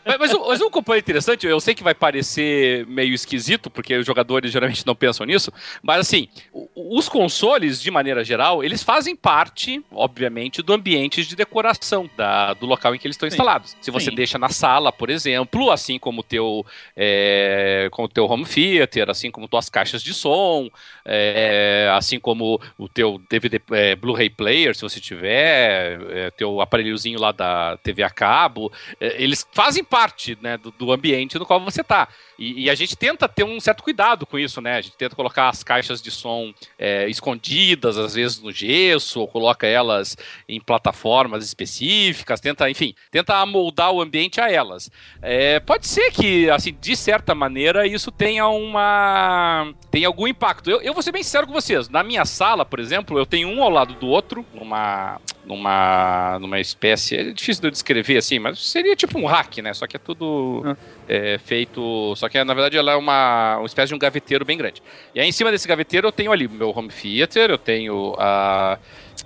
mas, mas, um- mas um componente interessante, eu sei que vai parecer meio esquisito, porque os jogadores geralmente não pensam nisso, mas assim, os consoles, de maneira geral, eles fazem parte, obviamente, do ambiente de decoração da- do local em que eles estão Sim. instalados. Se você Sim. deixa na sala, por exemplo, assim como o teu, é, como o teu home theater, assim como tuas caixas de som, é, assim como o teu DVD é, Blu-ray player, se você tiver, é, teu aparelhozinho lá da TV a cabo, é, eles fazem parte né, do, do ambiente no qual você tá. E, e a gente tenta ter um certo cuidado com isso, né? A gente tenta colocar as caixas de som é, escondidas, às vezes no gesso, ou coloca elas em plataformas específicas, tenta, enfim, tenta amoldar o ambiente a elas. É, pode ser que, assim, de certa maneira, isso tenha uma. tenha algum impacto. Eu, eu vou ser bem sincero com vocês. Na minha sala, por exemplo, eu tenho um ao lado do outro, numa. numa. numa espécie. É difícil de eu descrever assim, mas seria tipo um rack, né? Só que é tudo Ah. é, feito. Só que na verdade ela é uma, uma espécie de um gaveteiro bem grande. E aí em cima desse gaveteiro eu tenho ali o meu home theater, eu tenho a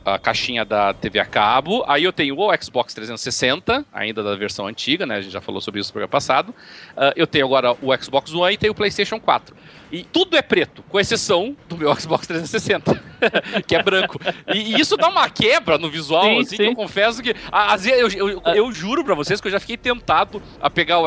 a caixinha da TV a cabo. Aí eu tenho o Xbox 360, ainda da versão antiga, né? A gente já falou sobre isso no programa passado. Ah, eu tenho agora o Xbox One e tenho o PlayStation 4. E tudo é preto, com exceção do meu Xbox 360, que é branco. E, e isso dá uma quebra no visual, Sim, assim, sim. que eu confesso que. ah, Às vezes, eu, eu, eu juro pra vocês que eu já fiquei tentado a pegar o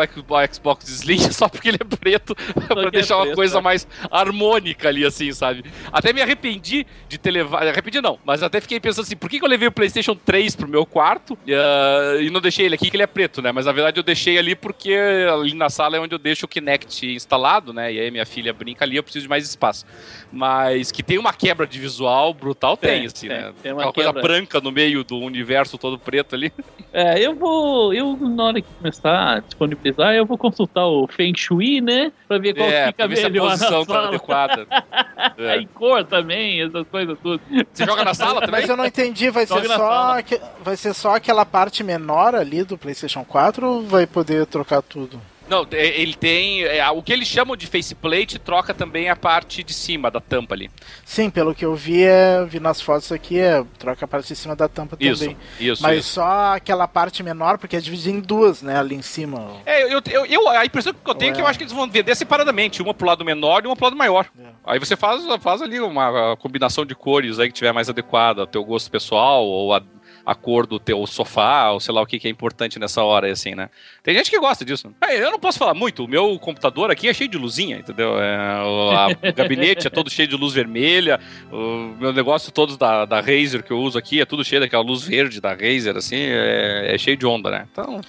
Xbox Slim só porque ele é preto, pra é deixar uma preto, coisa é. mais harmônica ali, assim, sabe? Até me arrependi de ter levado. Arrependi não, mas até fiquei pensando assim, por que, que eu levei o PlayStation 3 pro meu quarto e, ah, e não deixei ele aqui, que ele é preto, né? Mas na verdade eu deixei ali porque ali na sala é onde eu deixo o Kinect instalado, né? E aí minha filha brinca ali, eu preciso de mais espaço. Mas que tem uma quebra de visual brutal, tem, Tem, assim, tem, né? tem uma Aquela coisa branca no meio do universo todo preto ali. É, eu vou. Eu, na hora que começar a disponibilizar, eu vou consultar o Feng Shui, né? Pra ver qual é, fica pra ver se a melhor posição na tá adequada. É. Aí cor também, essas coisas tudo. Você joga na sala também? Mas eu não entendi, vai Joga ser, só, aque- vai ser só aquela parte menor ali do PlayStation 4 ou vai poder trocar tudo? Não, é, ele tem. é, o que eles chamam de faceplate troca também a parte de cima da tampa ali. Sim, pelo que eu vi, é, vi nas fotos aqui, é troca a parte de cima da tampa Isso, também. isso. Mas isso. só aquela parte menor, porque é dividido em duas, né, ali em cima. É, eu, eu, eu- a impressão que eu tenho é que eu Ué. acho que eles vão vender separadamente, uma pro lado menor e uma pro lado maior. É. Aí você faz, faz ali uma combinação de cores aí que tiver mais adequada ao teu gosto pessoal, ou a, a cor do teu sofá, ou sei lá o que, que é importante nessa hora, assim, né? Tem gente que gosta disso. É, eu não posso falar muito, o meu computador aqui é cheio de luzinha, entendeu? É, o, o gabinete é todo cheio de luz vermelha, o meu negócio todos da, da Razer que eu uso aqui é tudo cheio daquela luz verde da Razer, assim, é, é cheio de onda, né? Então,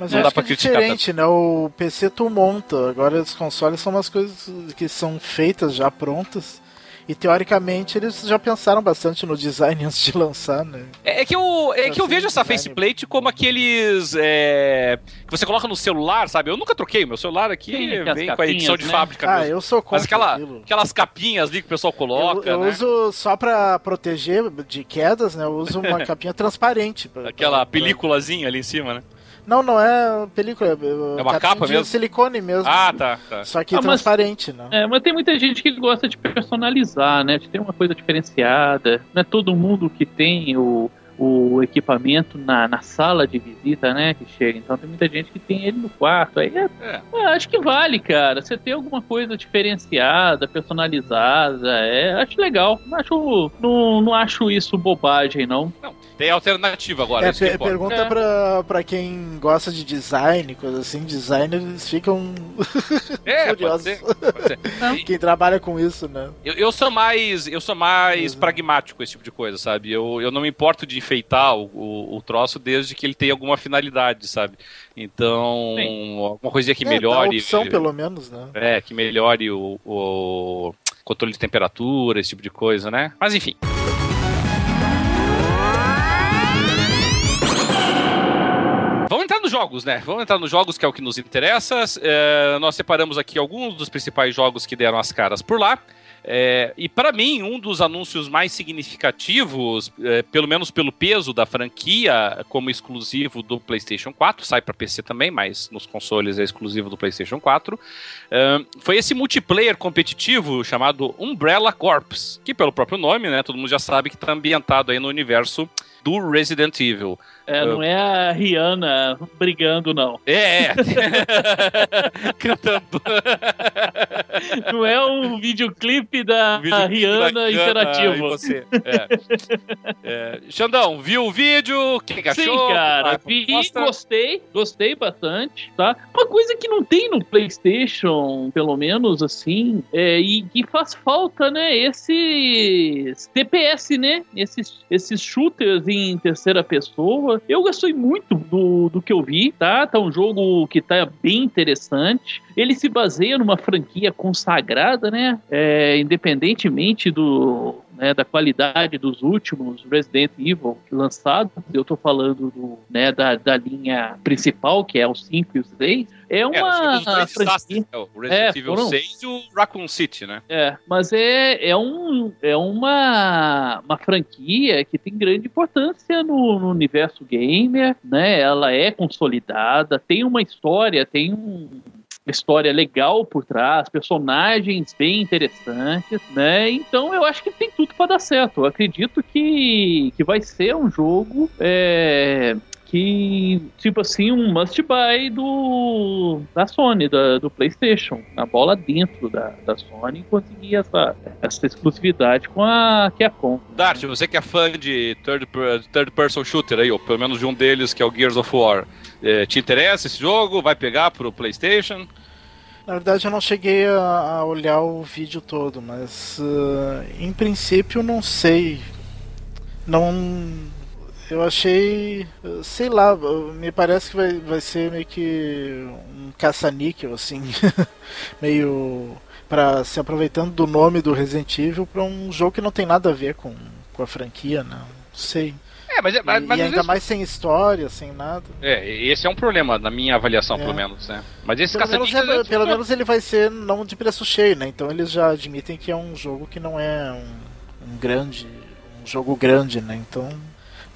Mas Não eu dá acho que é diferente, né? O PC tu monta, agora os consoles são umas coisas que são feitas já prontas. E teoricamente eles já pensaram bastante no design antes de lançar, né? É é que eu, é que eu Assim, vejo essa faceplate como aqueles. é, que você coloca no celular, sabe? Eu nunca troquei, meu celular aqui Sim, vem com a edição de né? fábrica Ah, mesmo. eu sou contra Mas aquela, aquelas capinhas ali que o pessoal coloca, eu eu né? uso só pra proteger de quedas, né? Eu uso uma capinha transparente. pra- Aquela pra- películazinha ali em cima, né? Não, não é película, é, É uma capinha capa de mesmo? silicone mesmo. Ah, tá, tá. Só que Ah, mas- transparente, né? É, mas tem muita gente que gosta de personalizar, né? De ter uma coisa diferenciada. Não é todo mundo que tem o, o equipamento na, na sala de visita, né? Que chega. Então tem muita gente que tem ele no quarto. Aí é, É. é, acho que vale, cara. Você ter alguma coisa diferenciada, personalizada, é, acho legal. Não acho, não, não acho isso bobagem, não. Tem alternativa agora. É, per- pergunta É. pra, pra quem gosta de design, coisa assim, designers ficam É, pode curiosos. ser, pode ser. quem trabalha com isso, né? Eu, eu sou mais, eu sou mais Uhum. pragmático com esse tipo de coisa, sabe? Eu, eu não me importo de enfeitar o, o, o troço desde que ele tenha alguma finalidade, sabe? Então, Sim. alguma coisinha que É, dá melhore. opção, pelo menos, né? É, que melhore o, o controle de temperatura, esse tipo de coisa, né? Mas enfim. Vamos entrar nos jogos, né? Vamos entrar nos jogos, que é o que nos interessa. É, nós separamos aqui alguns dos principais jogos que deram as caras por lá. É, e para mim, um dos anúncios mais significativos, é, pelo menos pelo peso da franquia, como exclusivo do PlayStation 4, sai para PC também, mas nos consoles é exclusivo do PlayStation 4, é, foi esse multiplayer competitivo chamado Umbrella Corps, que pelo próprio nome, né, todo mundo já sabe que está ambientado aí no universo do Resident Evil. É, não é a Rihanna brigando, não. É, é. Cantando. Não é um videoclipe da videoclipe Rihanna da interativo. Você. É. é. Xandão, viu o vídeo? O que, achou? Sim, cara. Vi, gostei, gostei bastante, tá? Uma coisa que não tem no PlayStation, pelo menos assim, é, e que faz falta, né? Esses TPS, né? Esses, esses shooters em terceira pessoa eu gostei muito do, do que eu vi, tá? Tá um jogo que tá bem interessante. Ele se baseia numa franquia consagrada, né? É, independentemente do, né, da qualidade dos últimos Resident Evil lançados, eu tô falando do, né, da, da linha principal, que é o 5 e o 6, é, é uma é, franquia... É, o Resident é, Evil foram... 6 e o Raccoon City, né? É, mas é, é, um, é uma, uma franquia que tem grande importância no, no universo gamer, né? Ela é consolidada, tem uma história, tem um, história legal por trás, personagens bem interessantes, né? Então eu acho que tem tudo para dar certo. Eu acredito que, que vai ser um jogo é, que, tipo assim, um must buy do, da Sony, da, do PlayStation. A bola dentro da, da Sony conseguir essa, essa exclusividade com a Capcom. Dart, você que é fã de third, third person shooter aí, ou pelo menos de um deles que é o Gears of War, é, te interessa esse jogo? Vai pegar pro PlayStation? Na verdade, eu não cheguei a, a olhar o vídeo todo, mas uh, em princípio não sei. Não eu achei. Sei lá, me parece que vai, vai ser meio que um caça-níquel, assim. meio. para se aproveitando do nome do Resident Evil para um jogo que não tem nada a ver com, com a franquia, não. Não sei. É, mas, é, mas, e, mas ainda vezes... mais sem história, sem nada. É, esse é um problema na minha avaliação, é. pelo menos, né? Mas esse pelo menos, é, pelo menos ele vai ser não de preço cheio, né? Então eles já admitem que é um jogo que não é um, um grande. um jogo grande, né? Então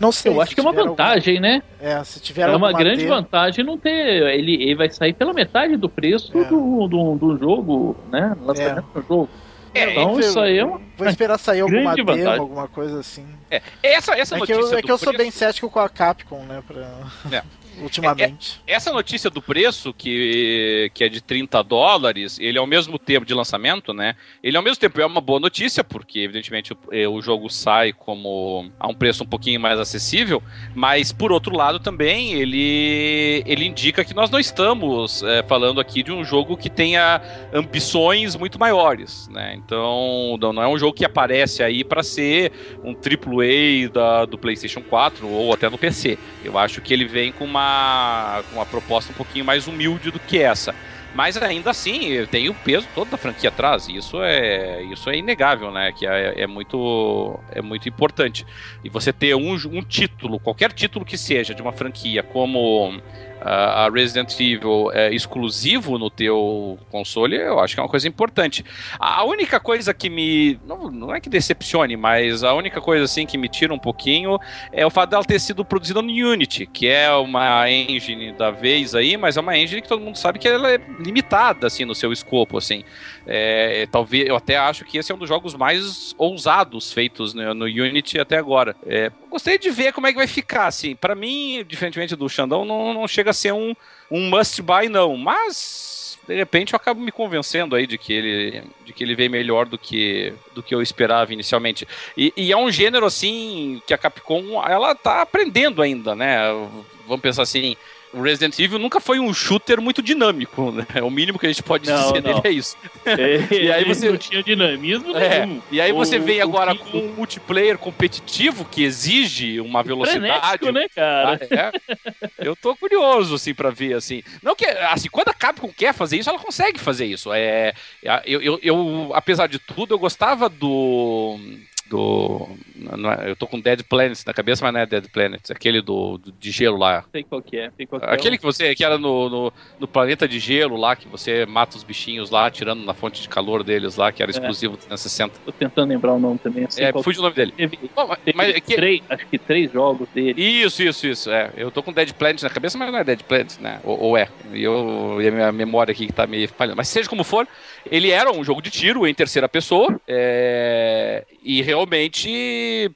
não sei. Eu acho que é uma vantagem, algum... né? É, se tiver É uma grande vantagem não ter. Ele, ele vai sair pela metade do preço é. do, do, do jogo, né? Lançamento é. do jogo. É, então isso aí é uma. Vou esperar sair alguma demo, vantagem. alguma coisa assim. É, essa, essa é que eu, é que eu sou bem cético com a Capcom, né? Pra... É. ultimamente. É, é, essa notícia do preço, que, que é de 30 dólares, ele ao mesmo tempo de lançamento, né? Ele ao mesmo tempo é uma boa notícia, porque evidentemente o, é, o jogo sai como a um preço um pouquinho mais acessível, mas por outro lado também ele, ele indica que nós não estamos é, falando aqui de um jogo que tenha ambições muito maiores, né? Então não é um jogo que aparece aí para ser um AAA da, do PlayStation 4 ou até no PC. Eu acho que ele vem com uma uma, uma proposta um pouquinho mais humilde do que essa. Mas ainda assim, tem o peso todo da franquia atrás, e isso é, isso é inegável, né? Que é, é muito, é muito importante. E você ter um, um título, qualquer título que seja, de uma franquia como a Resident Evil é exclusivo no teu console, eu acho que é uma coisa importante. A única coisa que me. Não, não é que decepcione, mas a única coisa assim que me tira um pouquinho é o fato dela ter sido produzida no Unity, que é uma engine da vez aí, mas é uma engine que todo mundo sabe que ela é limitada assim no seu escopo, assim. É, talvez eu até acho que esse é um dos jogos mais ousados feitos no, no Unity até agora. É, gostei de ver como é que vai ficar, assim. Para mim, diferentemente do Xandão, não, não chega a ser um, um must buy, não. Mas de repente eu acabo me convencendo aí de que ele, de que ele veio melhor do que, do que eu esperava inicialmente. E, e, é um gênero assim que a Capcom ela tá aprendendo ainda, né? Vamos pensar assim, Resident Evil nunca foi um shooter muito dinâmico, né? O mínimo que a gente pode não, dizer não. dele é isso. É, e aí você não tinha dinamismo é, nenhum. E aí você o, vem agora com um multiplayer competitivo que exige uma velocidade. né, cara? Ah, é. Eu tô curioso assim para ver assim. Não que assim, quando a Capcom quer fazer isso, ela consegue fazer isso. É, eu, eu, eu apesar de tudo, eu gostava do do é, eu tô com Dead Planet na cabeça, mas não é Dead Planet. Aquele do, do de gelo lá. Sei qual que é. Sei qual que é. Aquele que você. que era no, no, no planeta de gelo lá, que você mata os bichinhos lá, tirando na fonte de calor deles lá, que era É. exclusivo do 360. Tô tentando lembrar o nome também. Sei É, qual fugiu o nome dele. Teve, Bom, mas- mas é que- três, acho que três jogos dele. Isso, isso, isso. É. Eu tô com Dead Planet na cabeça, mas não é Dead Planet, né? Ou, ou é. E, eu, e a minha memória aqui que tá meio falhando. Mas seja como for, ele era um jogo de tiro em terceira pessoa. é, E realmente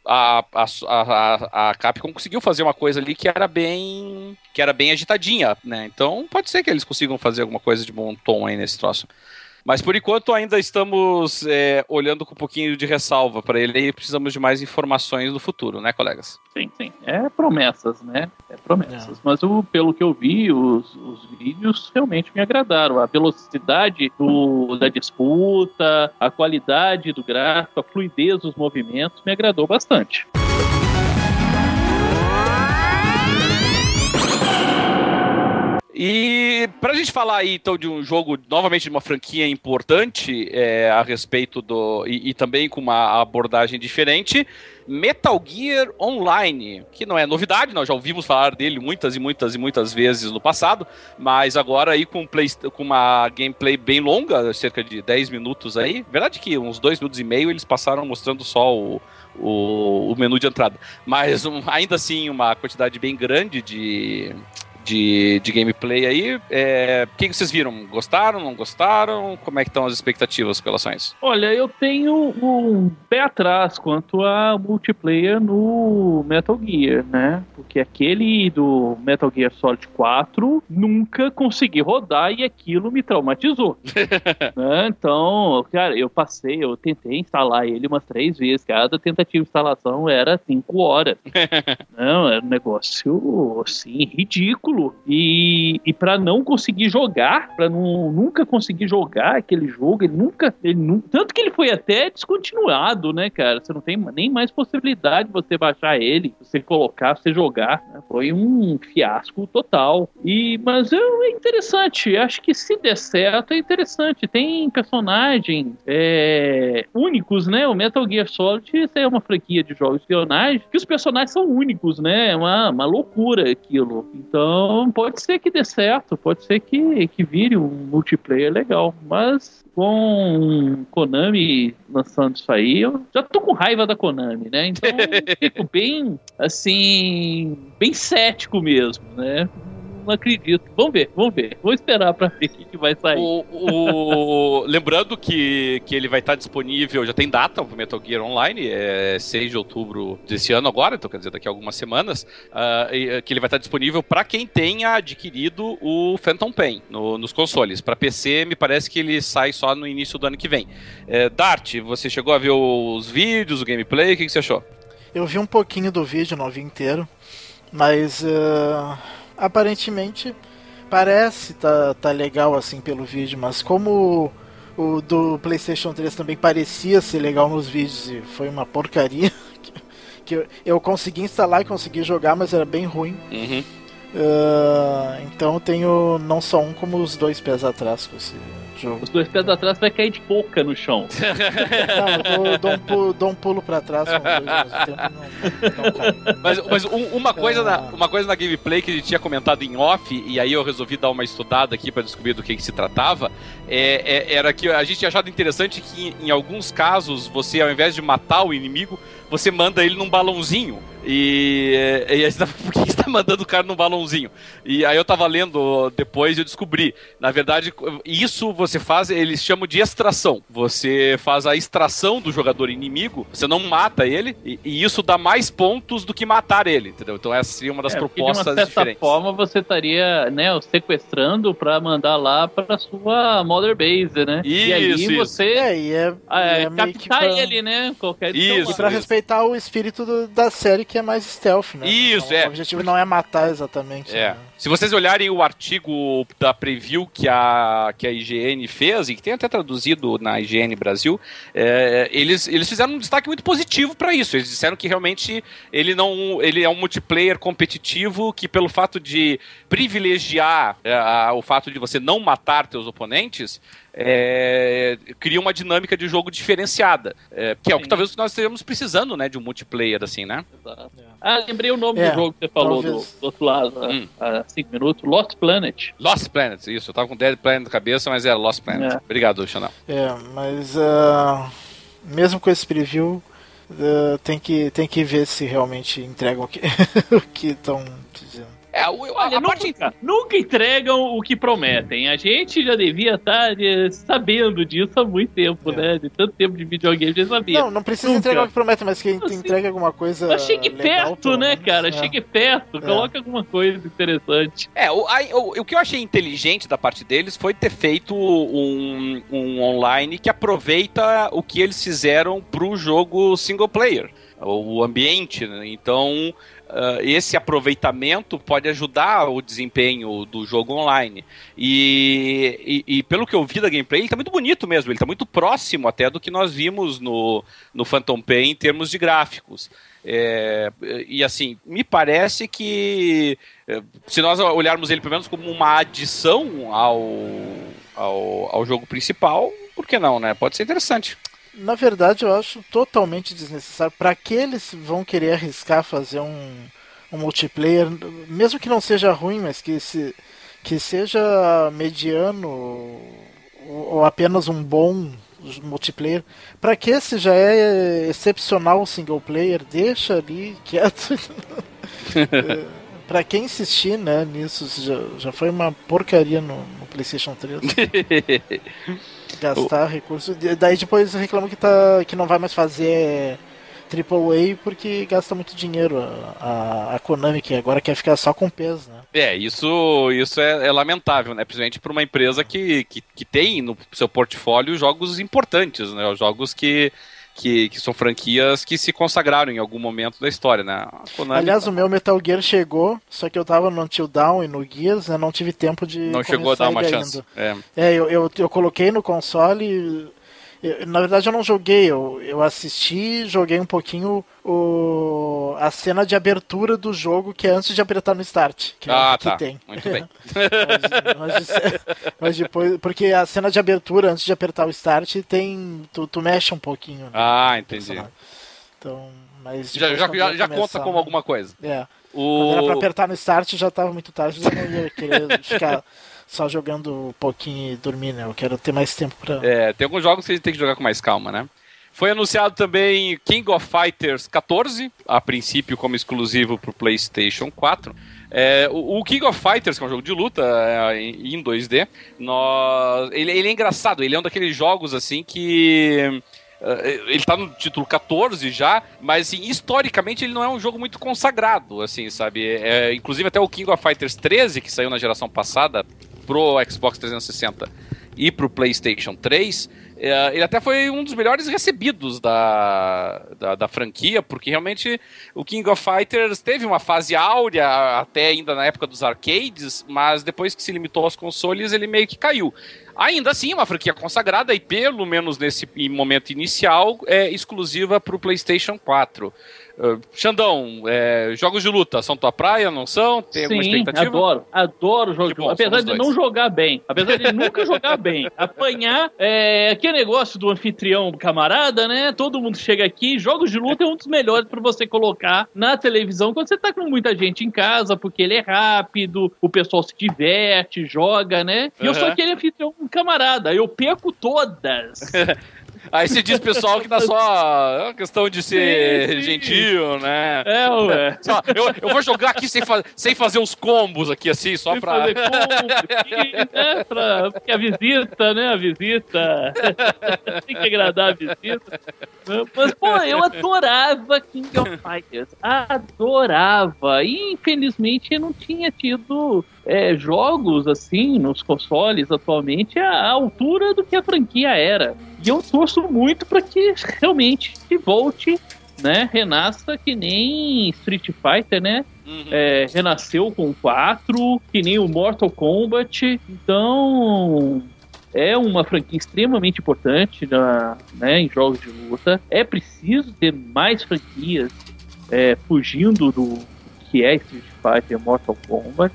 a, a, a, a Capcom conseguiu fazer uma coisa ali que era bem. que era bem agitadinha, né? Então pode ser que eles consigam fazer alguma coisa de bom tom aí nesse troço. Mas por enquanto ainda estamos é, olhando com um pouquinho de ressalva para ele e precisamos de mais informações no futuro, né, colegas? Sim, sim. É promessas, né? É promessas. Mas o, pelo que eu vi, os, os vídeos realmente me agradaram. A velocidade do, da disputa, a qualidade do gráfico, a fluidez dos movimentos me agradou bastante. E pra gente falar aí então de um jogo, novamente de uma franquia importante é, a respeito do. E, e também com uma abordagem diferente, Metal Gear Online, que não é novidade, nós já ouvimos falar dele muitas e muitas e muitas vezes no passado, mas agora aí com, play, com uma gameplay bem longa, cerca de 10 minutos aí. Verdade que uns 2 minutos e meio eles passaram mostrando só o, o, o menu de entrada. Mas um, ainda assim, uma quantidade bem grande de, de, de gameplay aí. É, o que vocês viram? Gostaram, não gostaram? Como é que estão as expectativas com relação a isso? Olha, eu tenho um pé atrás quanto a multiplayer no Metal Gear, né? Porque aquele do Metal Gear Solid 4 nunca consegui rodar e aquilo me traumatizou. né? Então, cara, eu passei, eu tentei instalar ele umas três vezes. Cada tentativa de instalação era cinco horas. Não, era um negócio assim, ridículo. E, e para não conseguir jogar, para nunca conseguir jogar aquele jogo, ele nunca. Ele tanto que ele foi até descontinuado, né, cara? Você não tem nem mais possibilidade de você baixar ele, você colocar, você jogar. né? Foi um fiasco total. E, mas é é interessante. Acho que se der certo, é interessante. Tem personagens é, únicos, né? O Metal Gear Solid é uma franquia de jogos de espionagem que os personagens são únicos, né? É uma, uma loucura aquilo. Então, pode ser que dê certo, pode ser que, que vire um multiplayer legal. Mas com Konami lançando isso aí, eu já tô com raiva da Konami, né? Então, eu fico bem, assim, bem cético mesmo, né? Não acredito. Vamos ver, vamos ver. Vamos esperar pra ver o que, que vai sair. O, o- lembrando que, que ele vai estar disponível, já tem data pro Metal Gear Online, é 6 de outubro desse ano agora, então quer dizer, daqui a algumas semanas, eh, que ele vai estar disponível para quem tenha adquirido o Phantom Pain no- nos consoles. Para PC, me parece que ele sai só no início do ano que vem. Eh, Dart, você chegou a ver os vídeos, o gameplay, o que, que você achou? Eu vi um pouquinho do vídeo, não vi inteiro, mas eh, aparentemente parece tá, tá legal assim pelo vídeo, mas como o do PlayStation 3 também parecia ser legal nos vídeos e foi uma porcaria, que, eu, eu consegui instalar e consegui jogar, mas era bem ruim. Uhum. Eh, então eu tenho não só um, como os dois pés atrás com esse jogo. Os dois pés atrás vai cair de boca no chão. Não, eu dou, dou um pulo, dou um pulo pra trás dois não, não cai. Mas, mas um- uma, coisa Ah. na, uma coisa na gameplay que ele tinha comentado em off, e aí eu resolvi dar uma estudada aqui pra descobrir do que, que se tratava, é- é- era que a gente tinha achado interessante que em, em alguns casos você, ao invés de matar o inimigo, você manda ele num balãozinho. E, e aí você tava, por que você tá mandando o cara num balãozinho? E aí eu tava lendo depois e eu descobri. Na verdade, isso você faz, eles chamam de extração. Você faz a extração do jogador inimigo, você não mata ele, e, e isso dá mais pontos do que matar ele, entendeu? Então essa seria uma das É, propostas de uma certa diferentes. forma você estaria, né, o sequestrando pra mandar lá pra sua mother base, né? e ali Isso, isso. você É, e é, ah, é, é captar pra- ele, né? Qualquer Isso, E isso. respeitar o espírito do- da série que é mais stealth, né? Isso, Não, é. O objetivo não é matar exatamente. É. né? Se vocês olharem o artigo da preview que a, que a IGN fez, e que tem até traduzido na IGN Brasil, é, eles, eles fizeram um destaque muito positivo para isso. Eles disseram que realmente ele não ele é um multiplayer competitivo que, pelo fato de privilegiar é, a- o fato de você não matar teus oponentes, é, cria uma dinâmica de jogo diferenciada. É, que é o que talvez nós estejamos precisando, né? De um multiplayer assim, né? Exato. Ah, lembrei o nome É, do jogo que você falou do, do outro lado há- Hum. há cinco minutos. Lost Planet. Lost Planet, isso. Eu tava com Dead Planet na cabeça, mas era Lost Planet. É. Obrigado, Chanel. É, mas ah, mesmo com esse preview, ah, tem, que, tem que ver se realmente entregam o que o que estão dizendo. É, o- a, Olha, a parte nunca, nunca entregam o que prometem. A gente já devia estar eh, sabendo disso há muito tempo, É. né? De tanto tempo de videogame já sabia. Não, não precisa Nunca. entregar o que promete, mas que Assim, entregue alguma coisa. Mas chegue legal, perto, né, menos. cara? É. Chegue perto, coloca alguma coisa interessante. É, o, aí, o, o que eu achei inteligente da parte deles foi ter feito um, um online que aproveita o que eles fizeram pro jogo single player, o ambiente. né? Então, ah, esse aproveitamento pode ajudar o desempenho do jogo online. E, e- e pelo que eu vi da gameplay, ele tá muito bonito mesmo, ele tá muito próximo até do que nós vimos no, no Phantom Pain em termos de gráficos. É, e assim, me parece que é, se nós olharmos ele pelo menos como uma adição ao, ao, ao jogo principal, por que não, né? Pode ser interessante. Na verdade, eu acho totalmente desnecessário. Pra que eles vão querer arriscar fazer um, um multiplayer, mesmo que não seja ruim, mas que, se, que seja mediano ou, ou apenas um bom multiplayer? Pra que se já é excepcional o single player, deixa ali quieto. É, pra que insistir né, nisso? Já, já foi uma porcaria no, no PlayStation 3 gastar recursos. E Daí depois reclama que, tá, que não vai mais fazer AAA porque gasta muito dinheiro. A, a, a Konami, que agora quer ficar só com peso, né? É, isso, isso é, é lamentável, né? Principalmente para uma empresa que, que, que tem no seu portfólio jogos importantes, né? Jogos que, que, que são franquias que se consagraram em algum momento da história, né? Konami Aliás, o meu Metal Gear chegou, só que eu tava no Until Down e no Gears, né? Não tive tempo de. não chegou a dar uma ele chance. ainda. É. É, eu, eu, eu coloquei no console. Eu- na verdade, eu não joguei, eu, eu assisti, joguei um pouquinho o, a cena de abertura do jogo, que é antes de apertar no start. Que, Ah, que tá. tem. Muito bem. mas, mas- mas depois. Porque a cena de abertura, antes de apertar o start, tem. Tu, tu mexe um pouquinho. né, Ah, entendi. Então. Mas Já, já, já, já conta como alguma coisa. É. Quando era pra O... apertar no start já tava muito tarde, já não ia querer ficar só jogando um pouquinho e dormir, né? Eu quero ter mais tempo pra. É, tem alguns jogos que a gente tem que jogar com mais calma, né? Foi anunciado também King of Fighters 14, a princípio como exclusivo para o PlayStation 4. É, o, King of Fighters, que é um jogo de luta é, em, em 2D, nós, ele, ele é engraçado, ele é um daqueles jogos assim que. eh, Ele tá no título 14 já, mas assim, historicamente ele não é um jogo muito consagrado, assim, sabe? É, inclusive até o King of Fighters 13, que saiu na geração passada pro Xbox 360 e pro PlayStation 3, é, ele até foi um dos melhores recebidos da, da, da franquia, porque realmente o King of Fighters teve uma fase áurea até ainda na época dos arcades, mas depois que se limitou aos consoles, ele meio que caiu. Ainda assim, uma franquia consagrada e pelo menos nesse momento inicial é exclusiva para o PlayStation 4. Uh, Xandão, é, jogos de luta são tua praia, não são? Tem alguma Sim, expectativa? adoro, adoro jogo Que de luta. Apesar de dois. não jogar bem, apesar de nunca jogar bem, apanhar, é aquele negócio do anfitrião camarada, né? Todo mundo chega aqui, jogos de luta é um dos melhores pra você colocar na televisão quando você tá com muita gente em casa, porque ele é rápido, o pessoal se diverte, joga, né? E eu sou aquele anfitrião camarada, eu perco todas. Aí você diz pessoal que tá só é questão de ser Sim, sim. gentil, né? É, ué. Só, eu, eu vou jogar aqui sem, fa- sem fazer os combos aqui, assim, só Sem pra. fazer aqui, né, pra- porque a visita, né? A visita. Tem que agradar a visita. Mas, pô, eu adorava King of Fighters. Adorava. E, infelizmente, eu não tinha tido é, jogos assim nos consoles atualmente à altura do que a franquia era. E eu torço muito para que realmente volte, né? Renasça que nem Street Fighter, né? Uhum. é, renasceu com 4, que nem o Mortal Kombat. Então, é uma franquia extremamente importante na, né, em jogos de luta. É preciso ter mais franquias é, fugindo do que é Street Fighter Mortal Kombat.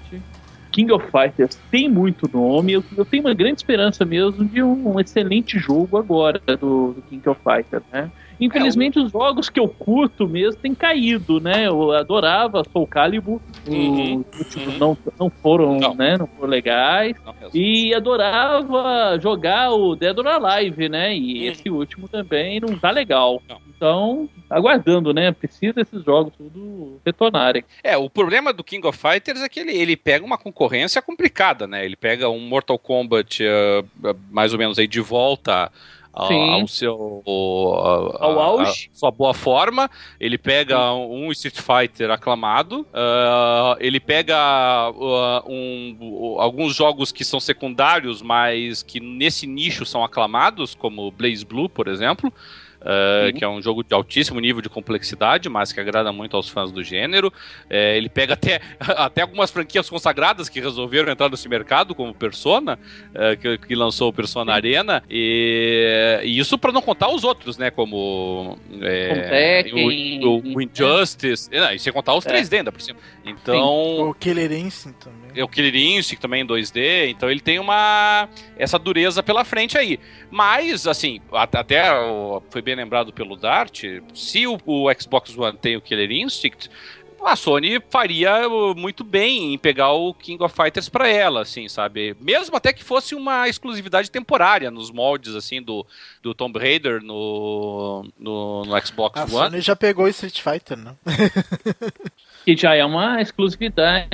King of Fighters tem muito nome. Eu, eu tenho uma grande esperança mesmo de um, um excelente jogo agora do, do, King of Fighters, né? Infelizmente, é, os jogos que eu curto mesmo têm caído, né? Eu adorava Soul Calibur, uhum, os últimos uhum. não, não foram, não. né? Não foram legais. Não, e adorava jogar o Dead or Alive, né? E uhum. esse último também não tá legal. Então, aguardando, né? Precisa desses jogos tudo retornarem. É, o problema do King of Fighters é que ele, ele pega uma concorrência complicada, né? Ele pega um Mortal Kombat uh, mais ou menos aí de volta ao seu ao auge. sua boa forma. Ele pega Sim. um Street Fighter aclamado, uh, ele pega uh, um, alguns jogos que são secundários, mas que nesse nicho são aclamados, como Blaze Blue, por exemplo. Uh, que é um jogo de altíssimo nível de complexidade, mas que agrada muito aos fãs do gênero. É, ele pega até, até algumas franquias consagradas que resolveram entrar nesse mercado, como Persona, uh, que, que, lançou o Persona Sim. Arena, e, e isso para não contar os outros, né? Como é, o, o, o, Injustice, é. e sem contar os 3D é. ainda por cima. Então. Sim. O Killer Instinct também. É o Killer Instinct também em 2D, então ele tem uma. essa dureza pela frente aí. Mas, assim, até foi bem lembrado pelo Dart, se o, o Xbox One tem o Killer Instinct, a Sony faria uh, muito bem em pegar o King of Fighters para ela, assim, sabe? Mesmo até que fosse uma exclusividade temporária nos moldes, assim, do, do Tomb Raider no, no, no Xbox a One. A Sony já pegou o Street Fighter, né? que já é uma exclusividade,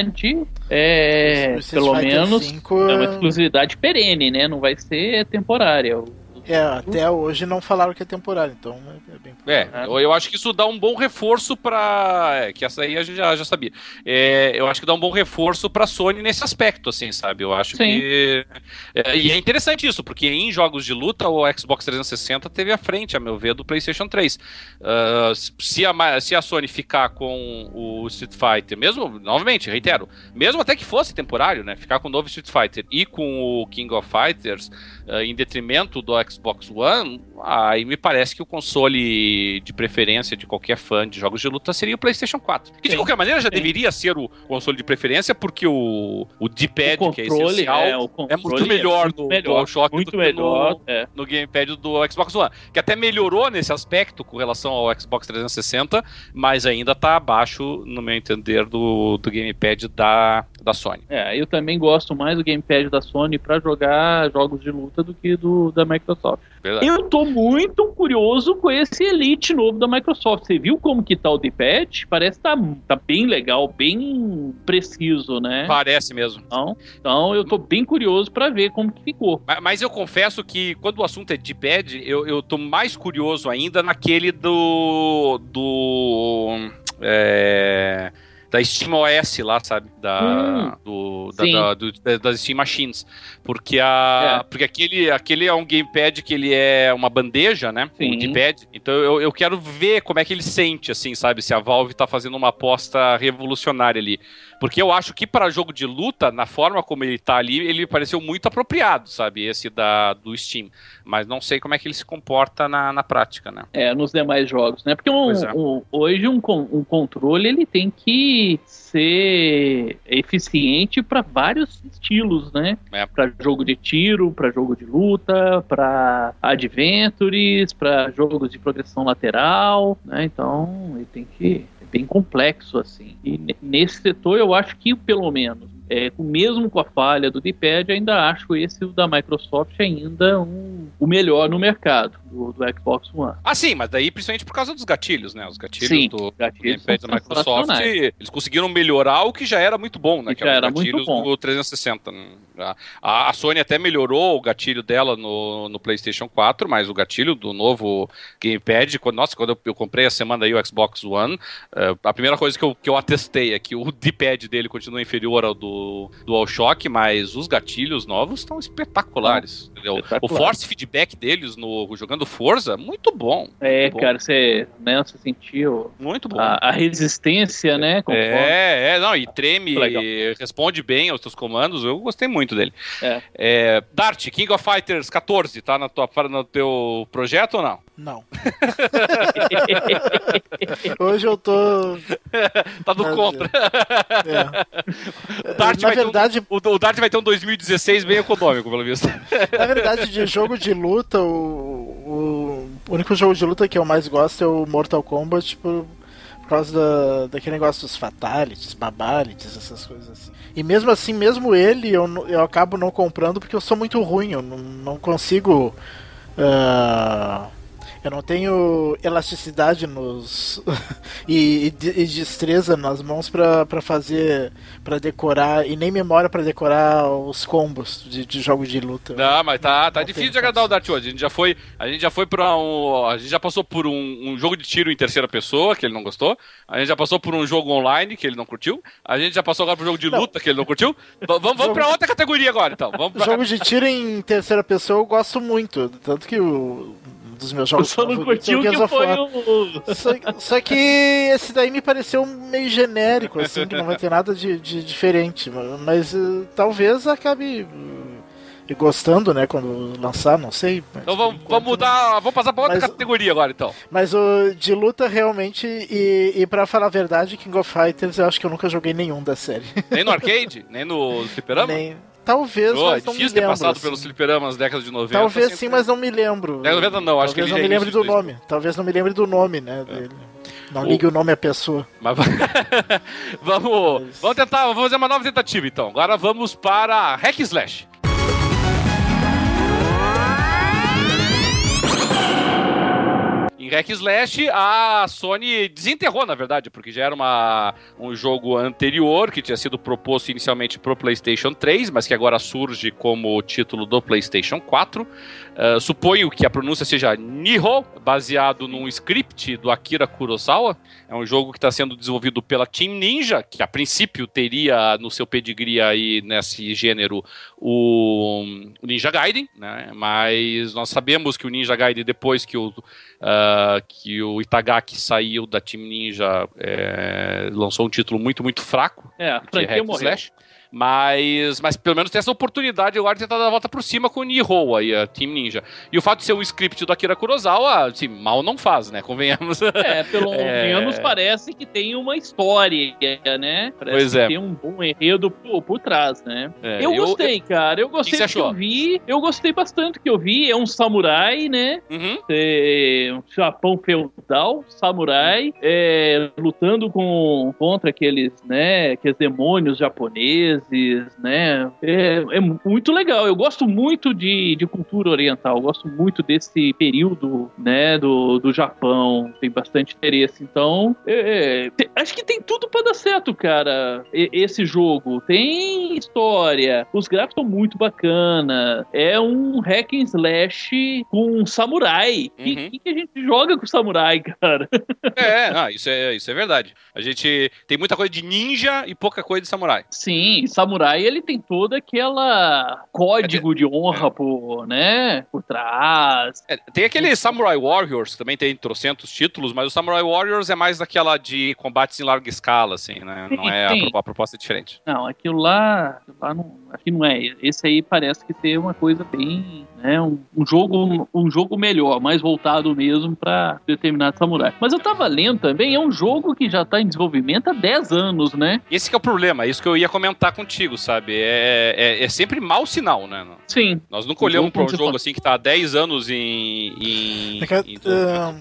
é, pelo menos, 5... é uma exclusividade perene, né? Não vai ser temporária. É, até hoje não falaram que é temporário, então é, bem. É, eu, eu, acho que isso dá um bom reforço para é, que essa aí a gente já, já sabia. É, eu acho que dá um bom reforço para Sony nesse aspecto, assim, sabe? Eu acho Sim. que é, e é interessante isso, porque em jogos de luta o Xbox 360 teve a frente, a meu ver, do PlayStation 3. Uh, ah, se a se a Sony ficar com o Street Fighter, mesmo, novamente, reitero, mesmo até que fosse temporário, né? Ficar com o novo Street Fighter e com o King of Fighters uh, em detrimento do Xbox One, aí me parece que o console de preferência de qualquer fã de jogos de luta seria o PlayStation 4. Que de qualquer maneira já sim. deveria ser o console de preferência, porque o, o D-pad, que é essencial, é, é muito melhor, é muito no melhor, DualShock muito do melhor, no, é. no gamepad do Xbox One. Que até melhorou nesse aspecto com relação ao Xbox 360, mas ainda está abaixo, no meu entender, do, do gamepad da, da Sony. É, eu também gosto mais do gamepad da Sony para jogar jogos de luta do que do da Microsoft. Verdade. Eu tô muito curioso com esse Elite novo da Microsoft. Você viu como que tá o D-pad? Parece que tá, tá bem legal, bem preciso, né? Parece mesmo. Então, então eu tô bem curioso para ver como que ficou. Mas, mas, eu confesso que quando o assunto é D-pad, eu, eu tô mais curioso ainda naquele do do é da Steam OS lá, sabe? Da, hum, do, da, da, do, das Steam Machines. Porque, a, é. porque aquele, aquele é um gamepad que ele é uma bandeja, né? Sim. Um D-pad. Então eu, eu quero ver como é que ele sente, assim, sabe? Se a Valve tá fazendo uma aposta revolucionária ali. Porque eu acho que para jogo de luta, na forma como ele tá ali, ele pareceu muito apropriado, sabe? Esse da, do Steam. Mas não sei como é que ele se comporta na, na prática, né? É, nos demais jogos, né? Porque um, é. um, hoje um, um controle ele tem que ser eficiente para vários estilos, né? É. Para jogo de tiro, para jogo de luta, para adventures, para jogos de progressão lateral, né? Então ele tem que bem complexo assim. E nesse setor eu acho que pelo menos é, mesmo com a falha do D-pad, ainda acho esse da Microsoft ainda um, o melhor no mercado do, do, Xbox One. Ah, sim, mas daí principalmente por causa dos gatilhos, né? Os gatilhos sim, do gamepad da Microsoft, eles conseguiram melhorar o que já era muito bom, né? Que, que era gatilhos muito bom. do 360. Né? A, a, Sony até melhorou o gatilho dela no, no PlayStation 4, mas o gatilho do novo gamepad, quando, nossa, quando eu, eu comprei a semana aí o Xbox One, uh, a primeira coisa que eu, que eu atestei é que o D-pad dele continua inferior ao do do DualShock, mas os gatilhos novos estão espetaculares. Espetacular. O force feedback deles no jogando Forza, muito bom. É, muito bom. cara, você, né, você sentiu muito bom. A, a resistência, né? É, é, não, e treme, responde bem aos teus comandos. Eu gostei muito dele. É. É, Dart, King of Fighters 14, tá na tua, no teu projeto ou não? Não. Hoje eu tô. tá do Mas, contra. É. O Dart, Na vai verdade, ter um, o, o Dart vai ter um 2016 bem econômico, pelo visto. na verdade, de jogo de luta, o, o único jogo de luta que eu mais gosto é o Mortal Kombat por, por causa da, daquele negócio dos fatalities, babalities, essas coisas assim. E mesmo assim, mesmo ele, eu, eu acabo não comprando porque eu sou muito ruim, eu não, não consigo. ah, eu não tenho elasticidade nos e, e e destreza nas mãos pra pra fazer pra decorar e nem memória pra decorar os combos de, de jogo de luta. Não, mas tá, tá Não difícil de agradar o. Dart hoje. A gente já foi, a gente já foi para um, a gente já passou por um, um jogo de tiro em terceira pessoa que ele não gostou. A gente já passou por um jogo online que ele não curtiu. A gente já passou agora por um jogo de Não. luta que ele não curtiu. Vamos vamos Jogo- para outra categoria agora, então. Vamos pra... Jogo de tiro em terceira pessoa eu gosto muito, tanto que o dos meus jogos Só não curtiu o que foi o. Só, só que esse daí me pareceu meio genérico, assim, que não vai ter nada de, de diferente. Mas eh, talvez acabe eh, gostando, né, quando lançar, não sei. Então vamos, enquanto vamos mudar, vamos passar para outra Mas- categoria agora, então. Mas o de luta realmente, e, e pra falar a verdade, King of Fighters eu acho que eu nunca joguei nenhum da série. Nem no arcade, nem no fliperama. Nem, talvez, Oh, é mas não me difícil ter lembro. passado assim. pelos fliperamas nas décadas de 90. Talvez sempre- sim, mas não me lembro. Década de 90 não, acho que Talvez ele não me é lembre do nome. Talvez não me lembre do nome, né, dele. Não O- ligue o nome à pessoa. Mas vamos, Mas- vamos tentar, vamos fazer uma nova tentativa então. Agora vamos para Hack Slash. Em Hack Slash, a Sony desenterrou, na verdade, porque já era uma, um jogo anterior que tinha sido proposto inicialmente pro PlayStation 3, mas que agora surge como título do PlayStation 4. Uh, suponho que a pronúncia seja Niho, baseado num script do Akira Kurosawa. É um jogo que está sendo desenvolvido pela Team Ninja, que a princípio teria no seu pedigree aí nesse gênero o Ninja Gaiden, né? Mas nós sabemos que o Ninja Gaiden, depois que o, ah, que o Itagaki saiu da Team Ninja, é, lançou um título muito, muito fraco É, a franquia morreu. Slash. Mas, mas pelo menos tem essa oportunidade agora de tentar dar a volta por cima com o Nihon aí, a Team Ninja. E o fato de ser um script do Akira Kurosawa, assim, mal não faz, né? Convenhamos. É, pelo É. menos parece que tem uma história, né? Parece Pois que é. tem um bom enredo por, por trás, né? É, eu, gostei, cara. Eu gostei que que eu vi. Eu gostei bastante do que eu vi. É um samurai, né? Uhum. É, um Japão feudal, samurai, é, lutando com, contra aqueles, né, aqueles demônios japoneses, né? É, é muito legal. Eu gosto muito de, de cultura oriental. Eu gosto muito desse período, né, do, do Japão. Tem bastante interesse. Então, é, é, acho que tem tudo pra dar certo, cara. e- esse jogo tem história. Os gráficos estão muito bacana. É um hack and slash com samurai. O Uhum. que, que a gente joga com samurai, cara? É, ah, isso é, isso é verdade. A gente tem muita coisa de ninja e pouca coisa de samurai. Sim, samurai ele tem toda aquela código de honra por, né, por trás. É, tem aquele Samurai Warriors, que também tem trocentos títulos, mas o Samurai Warriors é mais daquela de combates em larga escala, assim, né? Não é a, Sim. pro- a proposta é diferente. Não, aquilo lá, aquilo lá não, que não é. Esse aí parece que ser uma coisa bem, né, um, um jogo, um jogo melhor, mais voltado mesmo pra determinado samurai. Mas eu tava lendo também, é um jogo que já tá em desenvolvimento há 10 anos, né? Esse que é o problema, é isso que eu ia comentar contigo, sabe? É, é, é sempre mau sinal, né? Sim. Nós nunca olhamos jogo, pra um jogo fala. assim que tá há 10 anos em. em, É que, em ah,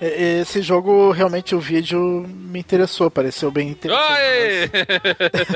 é- esse jogo, realmente, o vídeo me interessou, pareceu bem interessante.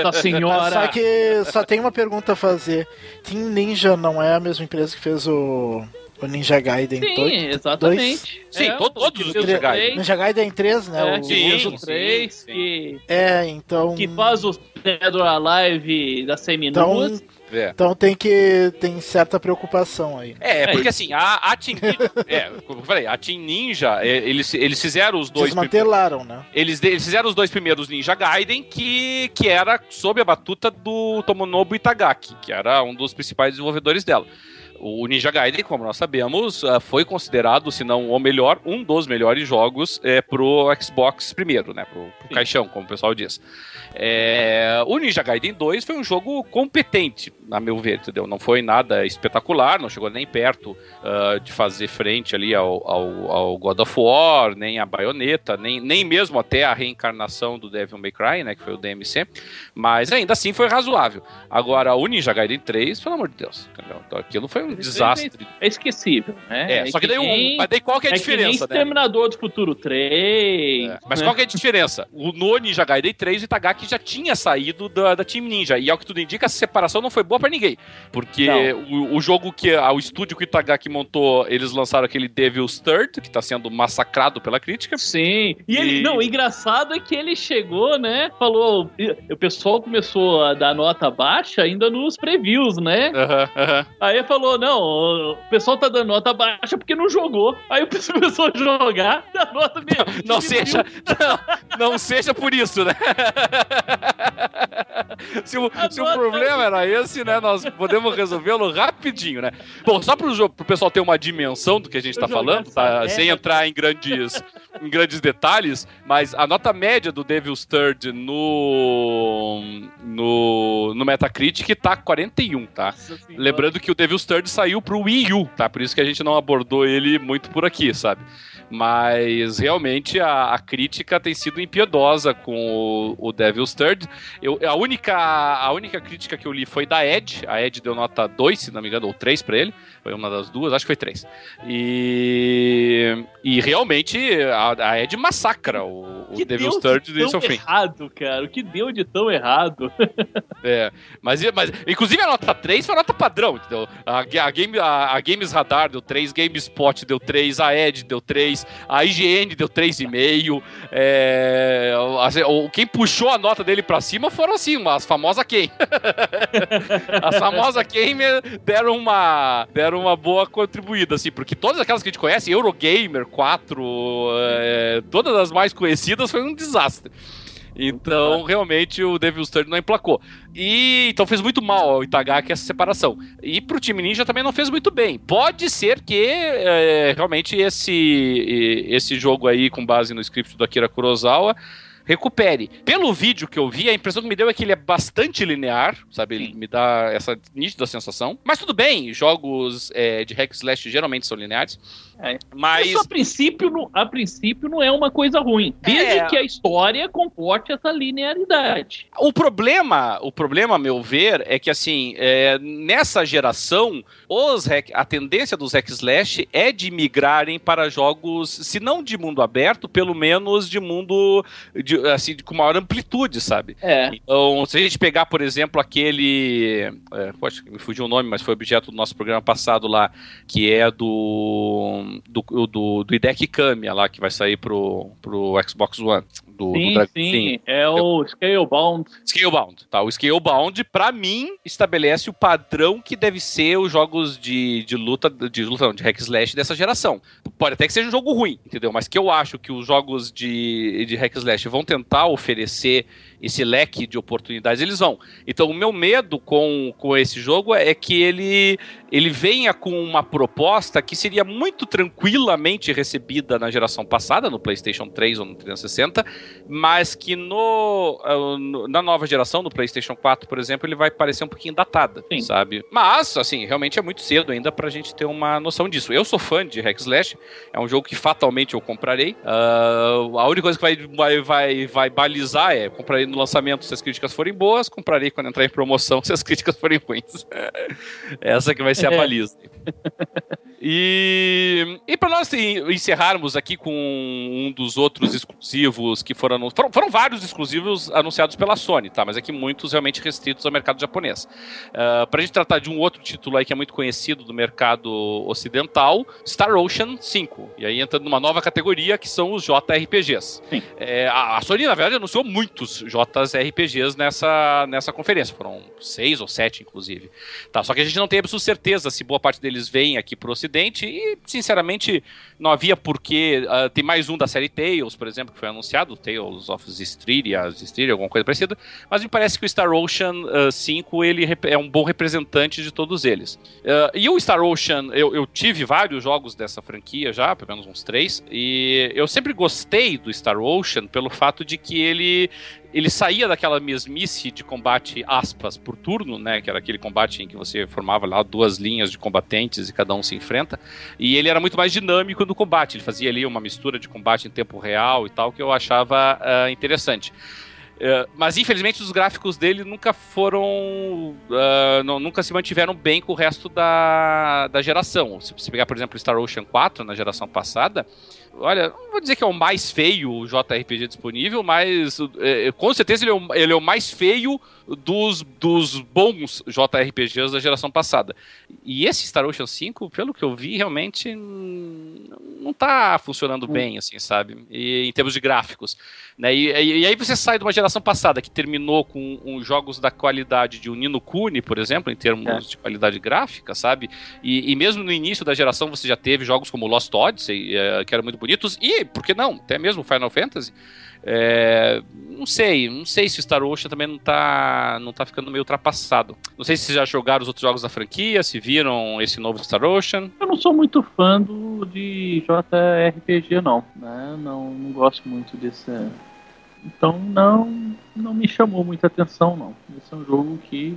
Nossa senhora. Só que só tem uma pergunta a fazer. Team Ninja não é a mesma empresa que fez o, o Ninja Gaiden Sim, 2? exatamente. Sim, É, to- todos os Ninja Gaiden. Ninja Gaiden 3, né? É, o, Sim, fez o sim, 3, sim. que, É, então. que faz o Dead or Alive da Então, seminuas. É. então tem que. tem certa preocupação aí. É, É porque assim, a, a Team Ninja. é, como eu falei, a Team Ninja, é, eles, eles fizeram os dois. Desmantelaram, né? Eles, eles fizeram os dois primeiros Ninja Gaiden, que, que era sob a batuta do Tomonobu Itagaki, que era um dos principais desenvolvedores dela. O Ninja Gaiden, como nós sabemos, uh, foi considerado, se não o melhor, um dos melhores jogos é, pro Xbox primeiro, né? Pro, pro caixão, como o pessoal diz. É, o Ninja Gaiden 2 foi um jogo competente, a meu ver, entendeu? Não foi nada espetacular, não chegou nem perto uh, de fazer frente ali ao, ao, ao, God of War, nem a Bayonetta, nem, nem mesmo até a reencarnação do Devil May Cry, né? Que foi o DMC. Mas ainda assim foi razoável. Agora, o Ninja Gaiden 3, pelo amor de Deus, entendeu? Então, aquilo foi um desastre. É esquecível, né? É, é só que, daí um, mas daí qual que é a é diferença, que nem né? Exterminador do Futuro 3. É, mas né? qual que é a diferença? O, no Ninja Gaiden 3, o Itagaki que já tinha saído da, da Team Ninja. E ao que tudo indica, essa separação não foi boa para ninguém. Porque o, o, jogo que. o estúdio que o Itagaki montou, eles lançaram aquele Devil's Third, que tá sendo massacrado pela crítica. Sim. E, e... ele. Não, o engraçado é que ele chegou, né? Falou. O pessoal começou a dar nota baixa ainda nos previews, né? Uhum, uhum. Aí falou: não, o pessoal tá dando nota baixa porque não jogou. Aí o pessoal começou a jogar, dá nota mesmo. Não, não seja. Não, não seja por isso, né? se o, se o problema era esse, né? Nós podemos resolvê-lo rapidinho, né? Bom, só pro, pro pessoal ter uma dimensão do que a gente tá falando, tá? Sem entrar em grandes, em grandes detalhes, mas a nota média do Devil's Third no, no, no Metacritic tá 41, tá? Lembrando que o Devil's Third saiu pro Wii U, tá? Por isso que a gente não abordou ele muito por aqui, sabe? Mas realmente a, a crítica tem sido impiedosa com o, o Devil's Third. Eu, a, única, a única crítica que eu li foi da Ed. A Ed deu nota 2, se não me engano, ou 3 para ele. Foi uma das duas, acho que foi 3. E, e realmente a, a Ed massacra o, o Devil's Third do início ao fim. errado, cara. O que deu de tão errado? é, mas, mas inclusive a nota 3 foi a nota padrão, entendeu? A, a, game, a, a Games Radar deu 3, GameSpot deu 3, a Ed deu 3, 3, a IGN deu 3,5. É, quem puxou a nota dele pra cima foram assim, as famosas quem. as famosas quem deram uma, deram uma boa contribuída, assim, porque todas aquelas que a gente conhece, Eurogamer 4, é, todas as mais conhecidas, foi um desastre. Então, realmente, o Devil's Third não emplacou. E então fez muito mal ao Itagaki essa separação. E pro time Ninja também não fez muito bem. Pode ser que é, realmente esse, esse jogo aí, com base no script do Akira Kurosawa, recupere. Pelo vídeo que eu vi, a impressão que me deu é que ele é bastante linear, sabe? Ele me dá essa nítida sensação. Mas tudo bem, jogos é, de hack slash geralmente são lineares. É. Mas Isso, a princípio, não, a princípio não é uma coisa ruim, desde é. que a história comporte essa linearidade. O problema, o problema, a meu ver, é que assim, é, nessa geração, os hack, a tendência dos hack slash é de migrarem para jogos, se não de mundo aberto, pelo menos de mundo de, assim, com maior amplitude, sabe? É. Então, se a gente pegar, por exemplo, aquele, é, poxa, me fugiu o nome, mas foi objeto do nosso programa passado lá, que é do do, do, do IDEC Kamiya lá, que vai sair pro, pro Xbox One. Do, sim, do sim, sim, é o Scalebound. Scalebound, tá. O Scalebound, pra mim, estabelece o padrão que deve ser os jogos de, de luta, de luta não, de hack slash dessa geração. Pode até que seja um jogo ruim, entendeu? Mas que eu acho que os jogos de, de hack slash vão tentar oferecer esse leque de oportunidades, eles vão. Então, o meu medo com, com esse jogo é que ele, ele venha com uma proposta que seria muito tranquilamente recebida na geração passada, no PlayStation 3 ou no 360, mas que no, uh, na nova geração, no PlayStation 4, por exemplo, ele vai parecer um pouquinho datada, Sim. sabe? Mas, assim, realmente é muito cedo ainda pra gente ter uma noção disso. Eu sou fã de Hack Slash, é um jogo que fatalmente eu comprarei. Uh, a única coisa que vai, vai, vai, vai balizar é comprarei no lançamento se as críticas forem boas, comprarei quando entrar em promoção se as críticas forem ruins. Essa que vai ser a é. baliza. E, e para nós encerrarmos aqui com um dos outros exclusivos que foram, foram, foram vários exclusivos anunciados pela Sony, tá? Mas aqui muitos realmente restritos ao mercado japonês. Uh, pra gente tratar de um outro título aí que é muito conhecido do mercado ocidental, Star Ocean 5. E aí entrando numa nova categoria que são os JRPGs. É, a, a Sony, na verdade, anunciou muitos JRPGs nessa, nessa conferência. Foram seis ou sete, inclusive. Tá, só que a gente não tem absoluta certeza se boa parte deles vem aqui pro ocidente Ocidente e, sinceramente, não havia porquê. Uh, tem mais um da série Tales, por exemplo, que foi anunciado, Tales of Zestiria, Zestiria, alguma coisa parecida, mas me parece que o Star Ocean uh, 5 ele é um bom representante de todos eles. Uh, e o Star Ocean, eu, eu, tive vários jogos dessa franquia já, pelo menos uns três, e eu sempre gostei do Star Ocean pelo fato de que ele ele saía daquela mesmice de combate aspas por turno, né, que era aquele combate em que você formava lá duas linhas de combatentes e cada um se enfrenta, e ele era muito mais dinâmico no combate, ele fazia ali uma mistura de combate em tempo real e tal que eu achava uh, interessante. Uh, mas infelizmente os gráficos dele nunca foram. Uh, não, nunca se mantiveram bem com o resto da, da geração. Se você pegar, por exemplo, Star Ocean 4 na geração passada, olha, não vou dizer que é o mais feio o JRPG disponível, mas é, com certeza ele é, o, ele é o mais feio dos, dos bons JRPGs da geração passada. E esse Star Ocean 5, pelo que eu vi, realmente não tá funcionando hum. bem, assim, sabe? E, em termos de gráficos. Né? E, e, aí você sai de uma geração passada que terminou com um, jogos da qualidade de um Nino Kuni, por exemplo, em termos é. de qualidade gráfica, sabe? E, e, mesmo no início da geração você já teve jogos como Lost Odyssey, é, que eram muito bonitos, e, por que não? Até mesmo Final Fantasy. É, não sei, não sei se o Star Ocean também não tá, não tá ficando meio ultrapassado. Não sei se vocês já jogaram os outros jogos da franquia, se viram esse novo Star Ocean. Eu não sou muito fã do, de JRPG, não. Né? Não, não gosto muito desse. Então não, não me chamou muita atenção, não. Esse é um jogo que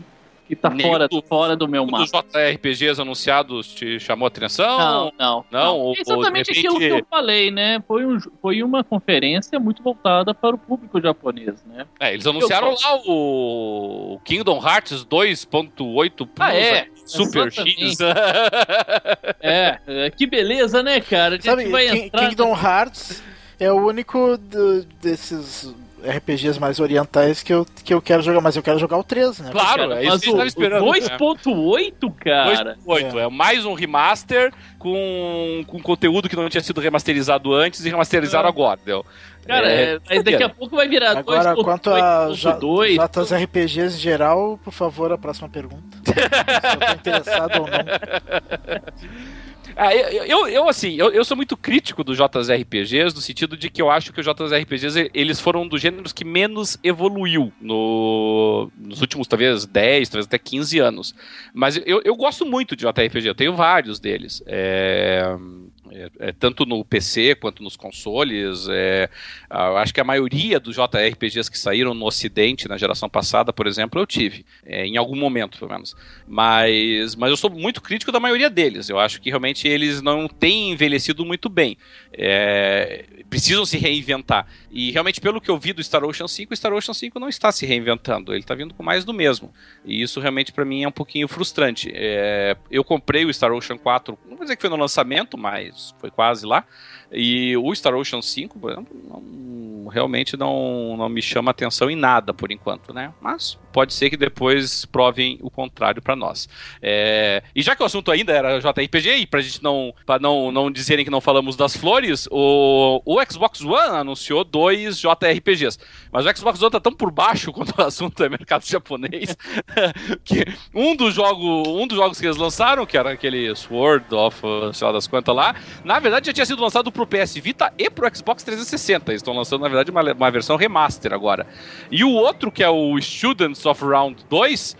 que tá fora, do, fora do meu mapa. Os JRPGs anunciados te chamou atenção? Não, não. Não, não. exatamente repente... aquilo que eu falei, né? Foi, um, foi uma conferência muito voltada para o público japonês, né? É, eles anunciaram lá o Kingdom Hearts 2.8 Plus. Ah, é. Super X. é, é, que beleza, né, cara? A gente Sabe, vai entrar... Kingdom Hearts é o único do, desses RPGs mais orientais que eu, que eu quero jogar, mas eu quero jogar o 3, né? Claro, é isso que eu esperando. 2.8, cara. 2.8, é. é. mais um remaster com, com conteúdo que não tinha sido remasterizado antes e remasterizado é. agora, entendeu? Cara, é, é daqui a pouco vai virar Agora, 2. quanto a Jatas RPGs em geral, por favor, a próxima pergunta. Se eu tô interessado ou não. Ah, eu, eu, assim, eu, eu sou muito crítico dos JRPGs, no sentido de que eu acho que os JRPGs, eles foram um dos gêneros que menos evoluiu no, nos últimos, talvez, 10, talvez até 15 anos. Mas eu, eu gosto muito de JRPG, eu tenho vários deles. É... É, é, tanto no PC quanto nos consoles. É, acho que a maioria dos JRPGs que saíram no Ocidente na geração passada, por exemplo, eu tive. É, em algum momento, pelo menos. Mas, mas eu sou muito crítico da maioria deles. Eu acho que realmente eles não têm envelhecido muito bem. É, precisam se reinventar. E realmente, pelo que eu vi do Star Ocean 5, o Star Ocean 5 não está se reinventando. Ele está vindo com mais do mesmo. E isso realmente para mim é um pouquinho frustrante. É, eu comprei o Star Ocean 4, não vou dizer que foi no lançamento, mas foi quase lá. E o Star Ocean 5, por exemplo, não, realmente não, não me chama atenção em nada por enquanto, né? Mas pode ser que depois provem o contrário para nós. É, e já que o assunto ainda era JRPG, e pra gente não, pra não, não dizerem que não falamos das flores, o, o Xbox One anunciou dois JRPGs. Mas o Xbox One tá tão por baixo quando o assunto é mercado japonês, que um dos, jogo, um dos jogos que eles lançaram, que era aquele Sword of, sei lá das quantas lá, na verdade já tinha sido lançado pro PS Vita e pro Xbox 360. Eles estão lançando, na verdade, uma, uma versão remaster agora. E o outro, que é o Students of Round 2,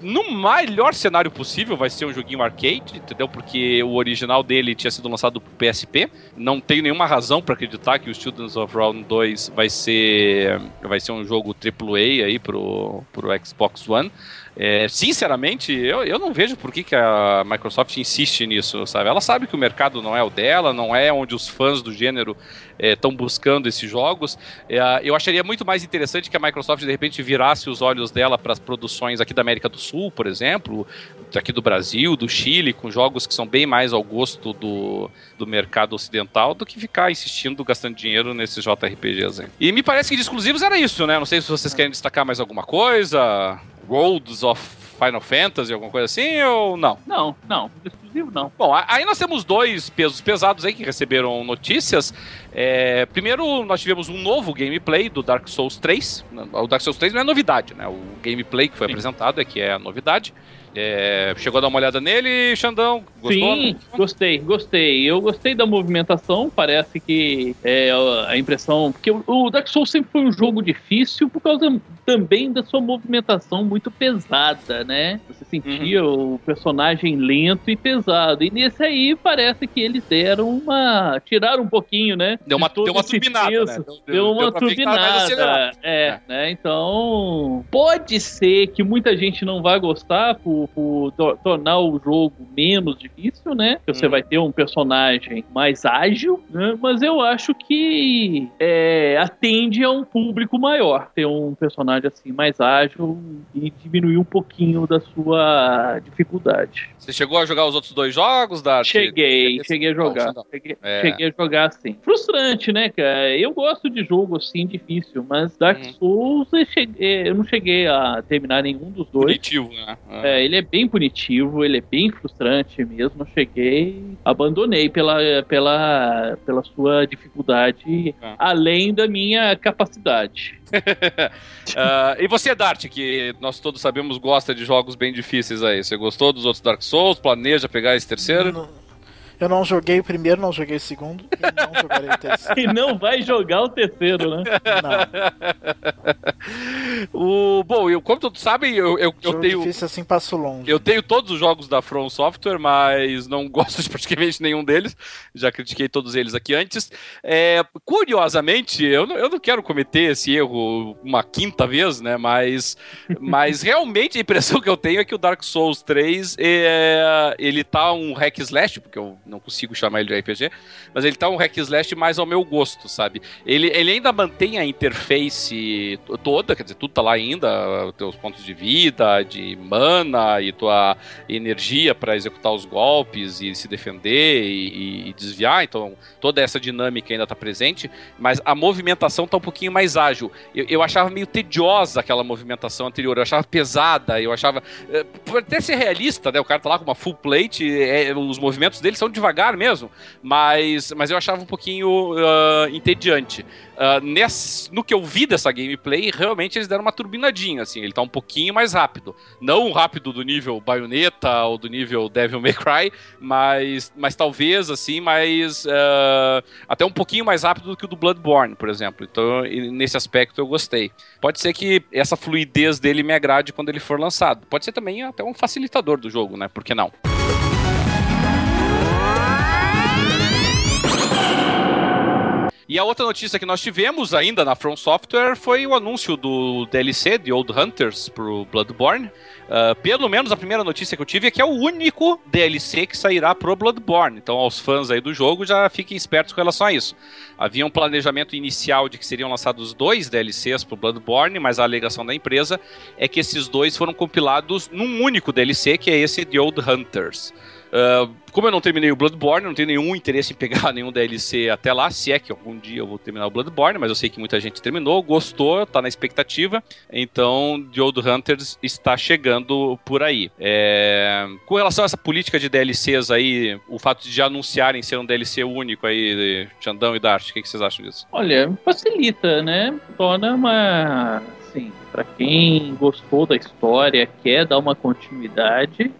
no melhor cenário possível, vai ser um joguinho arcade, entendeu? Porque o original dele tinha sido lançado pro PSP. Não tenho nenhuma razão para acreditar que o Students of Round 2 vai ser, vai ser um jogo AAA aí pro, pro Xbox One. É, sinceramente, eu, eu não vejo por que, que a Microsoft insiste nisso, sabe? Ela sabe que o mercado não é o dela, não é onde os fãs do gênero estão é, buscando esses jogos. É, eu acharia muito mais interessante que a Microsoft de repente virasse os olhos dela para as produções aqui da América do Sul, por exemplo, aqui do Brasil, do Chile, com jogos que são bem mais ao gosto do, do mercado ocidental, do que ficar insistindo gastando dinheiro nesses JRPGs. Hein? E me parece que de exclusivos era isso, né? Não sei se vocês querem destacar mais alguma coisa. Worlds of Final Fantasy, alguma coisa assim, ou não? Não, não. exclusivo, não. Bom, aí nós temos dois pesos pesados aí que receberam notícias. É, primeiro, nós tivemos um novo gameplay do Dark Souls 3. O Dark Souls 3 não é novidade, né? O gameplay que foi Sim. apresentado é que é a novidade. É, chegou a dar uma olhada nele, Xandão? Gostou? Sim, gostei, gostei. Eu gostei da movimentação, parece que é a impressão. Porque o Dark Souls sempre foi um jogo difícil por causa também da sua movimentação muito pesada, né? Você sentia uhum. o personagem lento e pesado. E nesse aí parece que eles deram uma. tiraram um pouquinho, né? Deu uma, deu uma turbinada, né? Deu, deu uma deu turbinada. É, é, né? Então. Pode ser que muita gente não vá gostar por por, tornar o jogo menos difícil, né? Você hum. vai ter um personagem mais ágil, né? Mas eu acho que é, atende a um público maior ter um personagem assim mais ágil e diminuir um pouquinho da sua dificuldade. Você chegou a jogar os outros dois jogos, Darth? Cheguei, cheguei a jogar. Cheguei, é. cheguei, a jogar assim. Frustrante, né, cara? Eu gosto de jogo assim, difícil, mas Dark hum. Souls eu, cheguei, eu não cheguei a terminar nenhum dos dois. Punitivo, né? É. É, ele é bem punitivo, ele é bem frustrante mesmo. Eu cheguei, abandonei pela, pela, pela sua dificuldade, ah. além da minha capacidade. uh, e você, Dart, que nós todos sabemos gosta de jogos bem difíceis aí. Você gostou dos outros Dark Souls? Planeja pegar esse terceiro? Não. Eu não joguei o primeiro, não joguei o segundo e não jogarei o terceiro. e não vai jogar o terceiro, né? Não. o, bom, eu, como todos sabem, eu, eu, eu tenho. difícil assim passo longe. Eu tenho todos os jogos da From Software, mas não gosto de praticamente nenhum deles. Já critiquei todos eles aqui antes. É, curiosamente, eu não, eu não quero cometer esse erro uma quinta vez, né? Mas, mas realmente a impressão que eu tenho é que o Dark Souls 3 é, ele tá um hack slash, porque eu não consigo chamar ele de RPG, mas ele tá um hack slash mais ao meu gosto, sabe? Ele, ele ainda mantém a interface toda, quer dizer, tudo tá lá ainda, teus pontos de vida, de mana e tua energia para executar os golpes e se defender e, e, desviar, então toda essa dinâmica ainda tá presente, mas a movimentação tá um pouquinho mais ágil. Eu, eu achava meio tediosa aquela movimentação anterior, eu achava pesada, eu achava. Eh, até ser realista, né? O cara tá lá com uma full plate, é, os movimentos dele são devagar mesmo, mas, mas eu achava um pouquinho uh, entediante. Uh, nesse, no que eu vi dessa gameplay, realmente eles deram uma turbinadinha, assim, ele tá um pouquinho mais rápido. Não rápido do nível Bayonetta ou do nível Devil May Cry, mas, mas talvez, assim, mais. Uh, até um pouquinho mais rápido do que o do Bloodborne, por exemplo. Então, nesse aspecto eu gostei. Pode ser que essa fluidez dele me agrade quando ele for lançado. Pode ser também até um facilitador do jogo, né? Por que não? E a outra notícia que nós tivemos ainda na From Software foi o anúncio do DLC de Old Hunters pro Bloodborne. Uh, pelo menos a primeira notícia que eu tive é que é o único DLC que sairá pro Bloodborne. Então, aos fãs aí do jogo, já fiquem espertos com relação a isso. Havia um planejamento inicial de que seriam lançados dois DLCs pro Bloodborne, mas a alegação da empresa é que esses dois foram compilados num único DLC, que é esse de Old Hunters. Uh, como eu não terminei o Bloodborne, não tenho nenhum interesse em pegar nenhum DLC até lá, se é que algum dia eu vou terminar o Bloodborne, mas eu sei que muita gente terminou, gostou, tá na expectativa. Então, The Old Hunters está chegando por aí. É... Com relação a essa política de DLCs aí, o fato de já anunciarem ser um DLC único aí, Xandão e Dart, o que, que vocês acham disso? Olha, facilita, né? Torna uma. Assim, pra quem gostou da história, quer dar uma continuidade,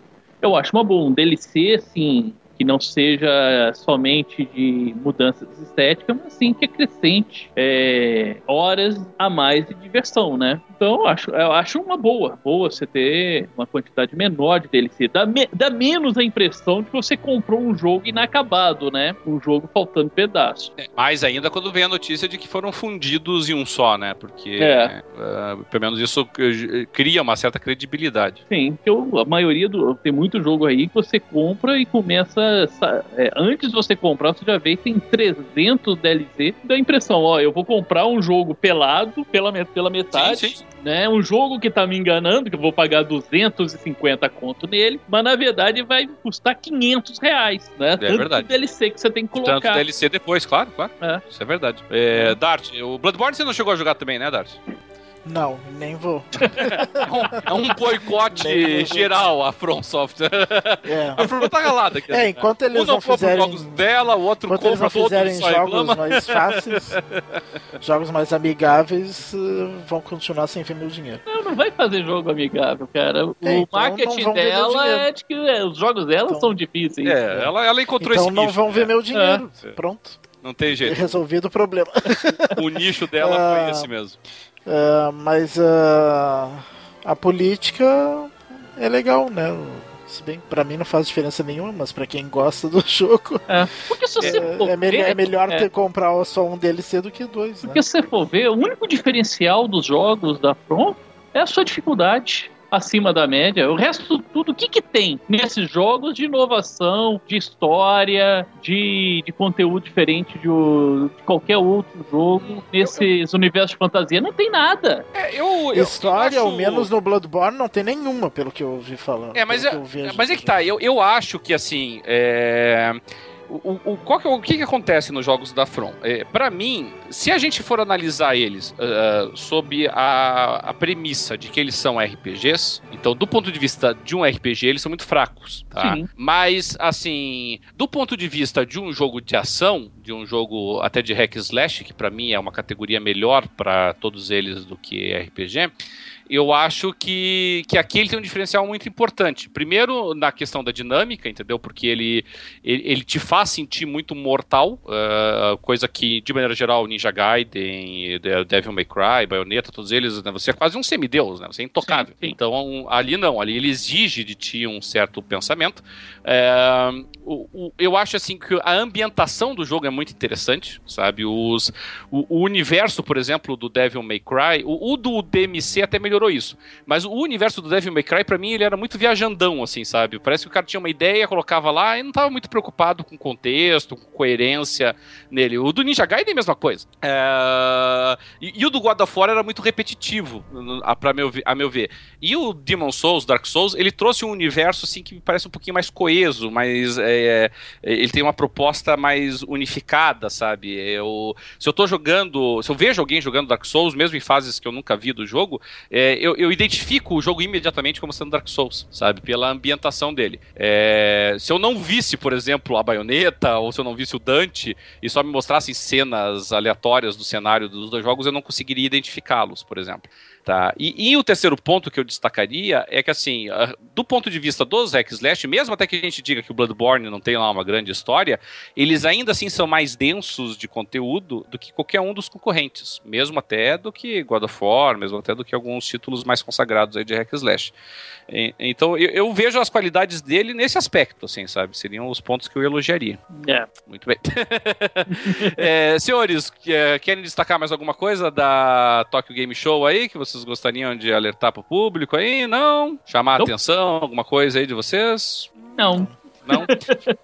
eu acho uma boa. Um DLC, assim, que não seja somente de mudanças estéticas, mas sim que acrescente é, horas a mais de diversão, né? Então eu acho, eu acho uma boa, boa você ter uma quantidade menor de DLC. Dá, me, dá menos a impressão de que você comprou um jogo inacabado, né? Um jogo faltando pedaço. É, mais ainda quando vem a notícia de que foram fundidos em um só, né? Porque é. uh, pelo menos isso cria uma certa credibilidade. Sim, porque a maioria do. Tem muito jogo aí que você compra e começa. É, antes de você comprar, você já vê que tem 300 DLC. Dá a impressão, ó, eu vou comprar um jogo pelado pela, pela metade. Sim, sim né? Um jogo que tá me enganando, que eu vou pagar 250 conto nele, mas na verdade vai custar 500 reais, né? É Tanto verdade. DLC que você tem que colocar. Tanto DLC depois, claro, claro. É. Isso é verdade. É, Dart, o Bloodborne você não chegou a jogar também, né, Dart? Não, nem vou. é, um, é um boicote geral a From Software. É. A From tá galada aqui. É, enquanto eles um não, não fizerem jogos dela, o outro enquanto eles não fizerem jogos mais fáceis, jogos mais amigáveis, eh, vão continuar sem ver meu dinheiro. Não, não vai fazer jogo amigável, cara. O é, então marketing dela é de que é, os jogos dela então, são difíceis. É, ela, ela encontrou então esse Então não vão ver meu dinheiro. É. Pronto. Não tem jeito. Resolvido o problema. o nicho dela uh, foi esse mesmo. Uh, mas uh, a política é legal, né? Se bem para mim não faz diferença nenhuma, mas para quem gosta do jogo. É, porque se você é, é, melhor, é melhor é. ter comprar só um DLC do que dois. Porque né? se você for ver, o único diferencial dos jogos da From é a sua dificuldade acima da média. O resto tudo, o que, que tem nesses jogos de inovação, de história, de, de conteúdo diferente de, de qualquer outro jogo nesses universos de fantasia? Não tem nada. É, eu, eu, história, eu acho... ao menos no Bloodborne, não tem nenhuma, pelo que eu ouvi falando. É, mas, é, mas é que tá, eu, eu acho que assim. É o, o, qual que, é o que, que acontece nos jogos da From? É, para mim, se a gente for analisar eles uh, sob a, a, premissa de que eles são RPGs, então do ponto de vista de um RPG, eles são muito fracos, tá? Sim. Mas, assim, do ponto de vista de um jogo de ação, de um jogo até de hack slash, que para mim é uma categoria melhor para todos eles do que RPG, eu acho que, que aqui ele tem um diferencial muito importante. Primeiro, na questão da dinâmica, entendeu? Porque ele, ele, ele te faz sentir muito mortal, uh, coisa que, de maneira geral, Ninja Gaiden, Devil May Cry, Bayonetta, todos eles, né, você é quase um semideus, né? Você é intocável. Sim, sim. Então, ali não, ali ele exige de ti um certo pensamento. Uh, eu acho assim que a ambientação do jogo é muito interessante, sabe? Os, o, o universo, por exemplo, do Devil May Cry, o, o do DMC até melhorou isso. Mas o universo do Devil May Cry, pra mim, ele era muito viajandão, assim, sabe? Parece que o cara tinha uma ideia, colocava lá e não tava muito preocupado com contexto, com coerência nele. O do Ninja Gaiden é a mesma coisa. É... E, e, o do God of War era muito repetitivo, pra meu, a meu ver. E o Demon Souls, Dark Souls, ele trouxe um universo, assim, que me parece um pouquinho mais coeso, mais... É, ele tem uma proposta mais unificada, sabe? Eu, se eu tô jogando... Se eu vejo alguém jogando Dark Souls, mesmo em fases que eu nunca vi do jogo, é, eu, eu, identifico o jogo imediatamente como sendo Dark Souls, sabe? Pela ambientação dele. É, se eu não visse, por exemplo, a baioneta, ou se eu não visse o Dante, e só me mostrassem cenas aleatórias do cenário dos dois jogos, eu não conseguiria identificá-los, por exemplo. Tá? E, e, o terceiro ponto que eu destacaria é que, assim, do ponto de vista dos hack slash, mesmo até que a gente diga que o Bloodborne não tem lá uma grande história, eles ainda assim são mais densos de conteúdo do que qualquer um dos concorrentes, mesmo até do que God of War, mesmo até do que alguns títulos mais consagrados aí de hack slash. E, então, eu, eu, vejo as qualidades dele nesse aspecto, assim, sabe? Seriam os pontos que eu elogiaria. É. Muito bem. é, senhores, querem destacar mais alguma coisa da Tokyo Game Show aí que vocês vocês gostariam de alertar para o público aí? Não? Chamar a atenção, alguma coisa aí de vocês? Não. Não.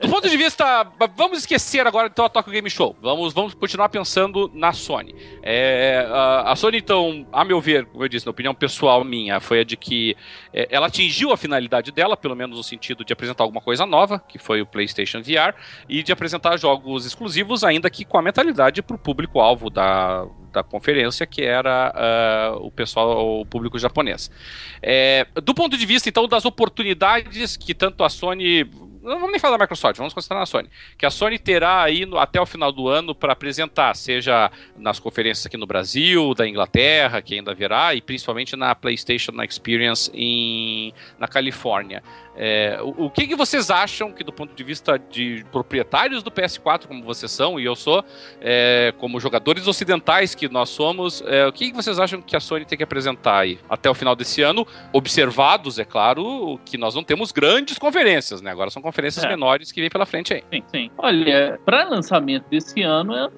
Do ponto de vista. Vamos esquecer agora então a Tokyo Game Show. Vamos, vamos continuar pensando na Sony. É, a, Sony, então, a meu ver, como eu disse, na opinião pessoal minha, foi a de que é, ela atingiu a finalidade dela, pelo menos no sentido de apresentar alguma coisa nova, que foi o PlayStation VR, e de apresentar jogos exclusivos, ainda que com a mentalidade para o público-alvo da, da conferência, que era uh, o pessoal, o público japonês. É, do ponto de vista, então, das oportunidades que tanto a Sony não vamos nem falar da Microsoft, vamos concentrar na Sony. Que a Sony terá aí no, até o final do ano para apresentar, seja nas conferências aqui no Brasil, da Inglaterra, que ainda virá, e principalmente na PlayStation Experience em, na Califórnia. É, o, o que, que, vocês acham que, do ponto de vista de proprietários do PS4, como vocês são, e eu sou, é, como jogadores ocidentais que nós somos, é, o que, que, vocês acham que a Sony tem que apresentar aí até o final desse ano? Observados, é claro, que nós não temos grandes conferências, né? Agora são conferências é. menores que vem pela frente aí. Sim, sim. Olha, para lançamento desse ano, eu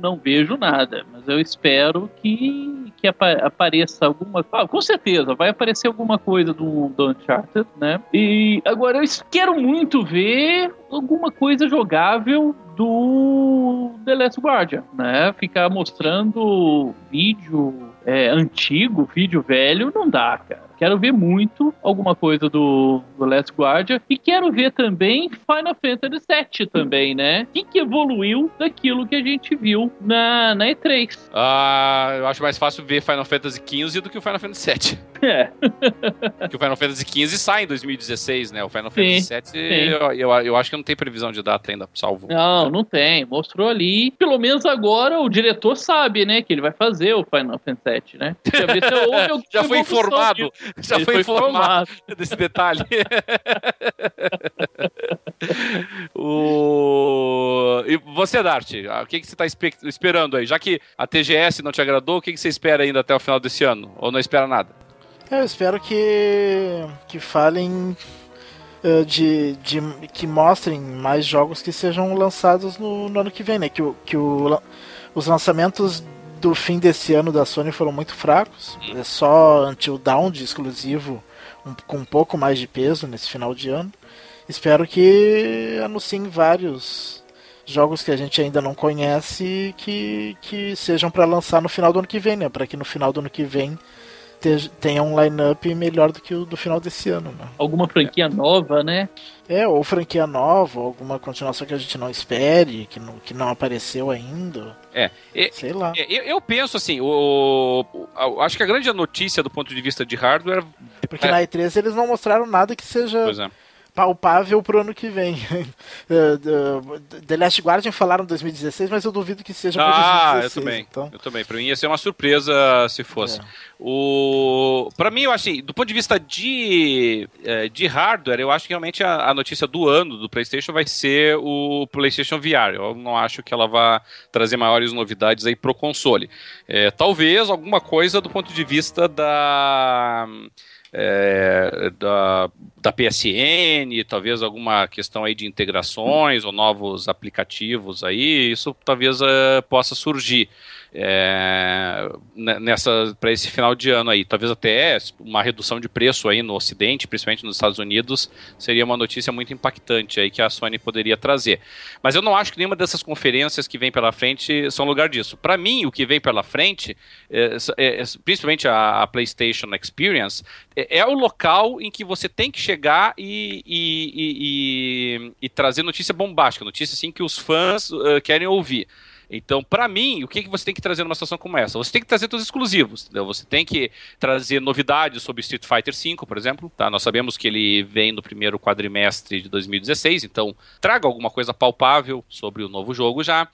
não vejo nada, mas eu espero que, que apareça alguma ah, com certeza vai aparecer alguma coisa do, do Uncharted, né? E agora eu quero muito ver alguma coisa jogável do The Last Guardian, né? Ficar mostrando vídeo é, antigo, vídeo velho, não dá, cara Quero ver muito alguma coisa do, do Last Guardian e quero ver também Final Fantasy VII também, né? O que, que evoluiu daquilo que a gente viu na, na E3? Ah, eu acho mais fácil ver Final Fantasy XV do que o Final Fantasy VII. É. Porque o Final Fantasy XV sai em 2016, né? O Final Fantasy VII, eu, eu, eu, acho que não tem previsão de data ainda, salvo. Não, não tem. Mostrou ali. Pelo menos agora o diretor sabe, né? Que ele vai fazer o Final Fantasy VII, né? Já foi informado. Já foi, foi informado desse detalhe. o... E você, Dart, o que, que você está esperando aí? Já que a TGS não te agradou, o que, que você espera ainda até o final desse ano? Ou não espera nada? Eu espero que, que falem uh, de, de que mostrem mais jogos que sejam lançados no, no ano que vem, né? Que, o, que o, os lançamentos do fim desse ano da Sony foram muito fracos. É só Until Dawn de exclusivo um, com um pouco mais de peso nesse final de ano. Espero que anunciem vários jogos que a gente ainda não conhece que, que sejam para lançar no final do ano que vem, né? Para que no final do ano que vem tenha um line-up melhor do que o do final desse ano. Né? Alguma franquia é. nova, né? É, ou franquia nova, ou alguma continuação que a gente não espere, que não, que não apareceu ainda. É, sei lá. É, eu, eu, penso assim, o, o, acho que a grande notícia do ponto de vista de hardware. Porque é... na E3 eles não mostraram nada que seja. Pois é palpável pro ano que vem. Eh, The Last Guardian falaram 2016, mas eu duvido que seja ah, 2016. Ah, eu também. Então... Eu também. Pra mim ia ser uma surpresa se fosse. É. O... Pra mim, eu acho assim, do ponto de vista de, eh, de hardware, eu acho que realmente a, a notícia do ano do PlayStation vai ser o PlayStation VR. Eu não acho que ela vá trazer maiores novidades aí pro console. É, talvez alguma coisa do ponto de vista da é, da, da PSN, talvez alguma questão aí de integrações ou novos aplicativos aí, isso talvez uh, possa surgir é, nessa para esse final de ano aí. Talvez até uma redução de preço aí no Ocidente, principalmente nos Estados Unidos, seria uma notícia muito impactante aí que a Sony poderia trazer. Mas eu não acho que nenhuma dessas conferências que vem pela frente são lugar disso. Para mim, o que vem pela frente, é, é, é principalmente a, a, PlayStation Experience, é, é, o local em que você tem que chegar e, e, e, e trazer notícia bombástica, notícia assim que os fãs uh, querem ouvir. Então, para mim, o que, que você tem que trazer numa situação como essa? Você tem que trazer todos exclusivos. Entendeu? Você tem que trazer novidades sobre Street Fighter V, por exemplo. Tá? Nós sabemos que ele vem no primeiro quadrimestre de 2016, então traga alguma coisa palpável sobre o novo jogo já.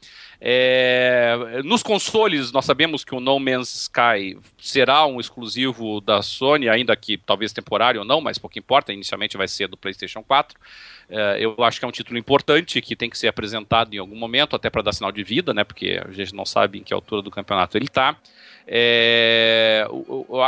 É, nos consoles, nós sabemos que o No Man's Sky será um exclusivo da Sony, ainda que talvez temporário ou não, mas pouco importa, inicialmente vai ser do PlayStation 4. É, eu acho que é um título importante que tem que ser apresentado em algum momento, até para dar sinal de vida, né? Porque a gente não sabe em que altura do campeonato ele está. É,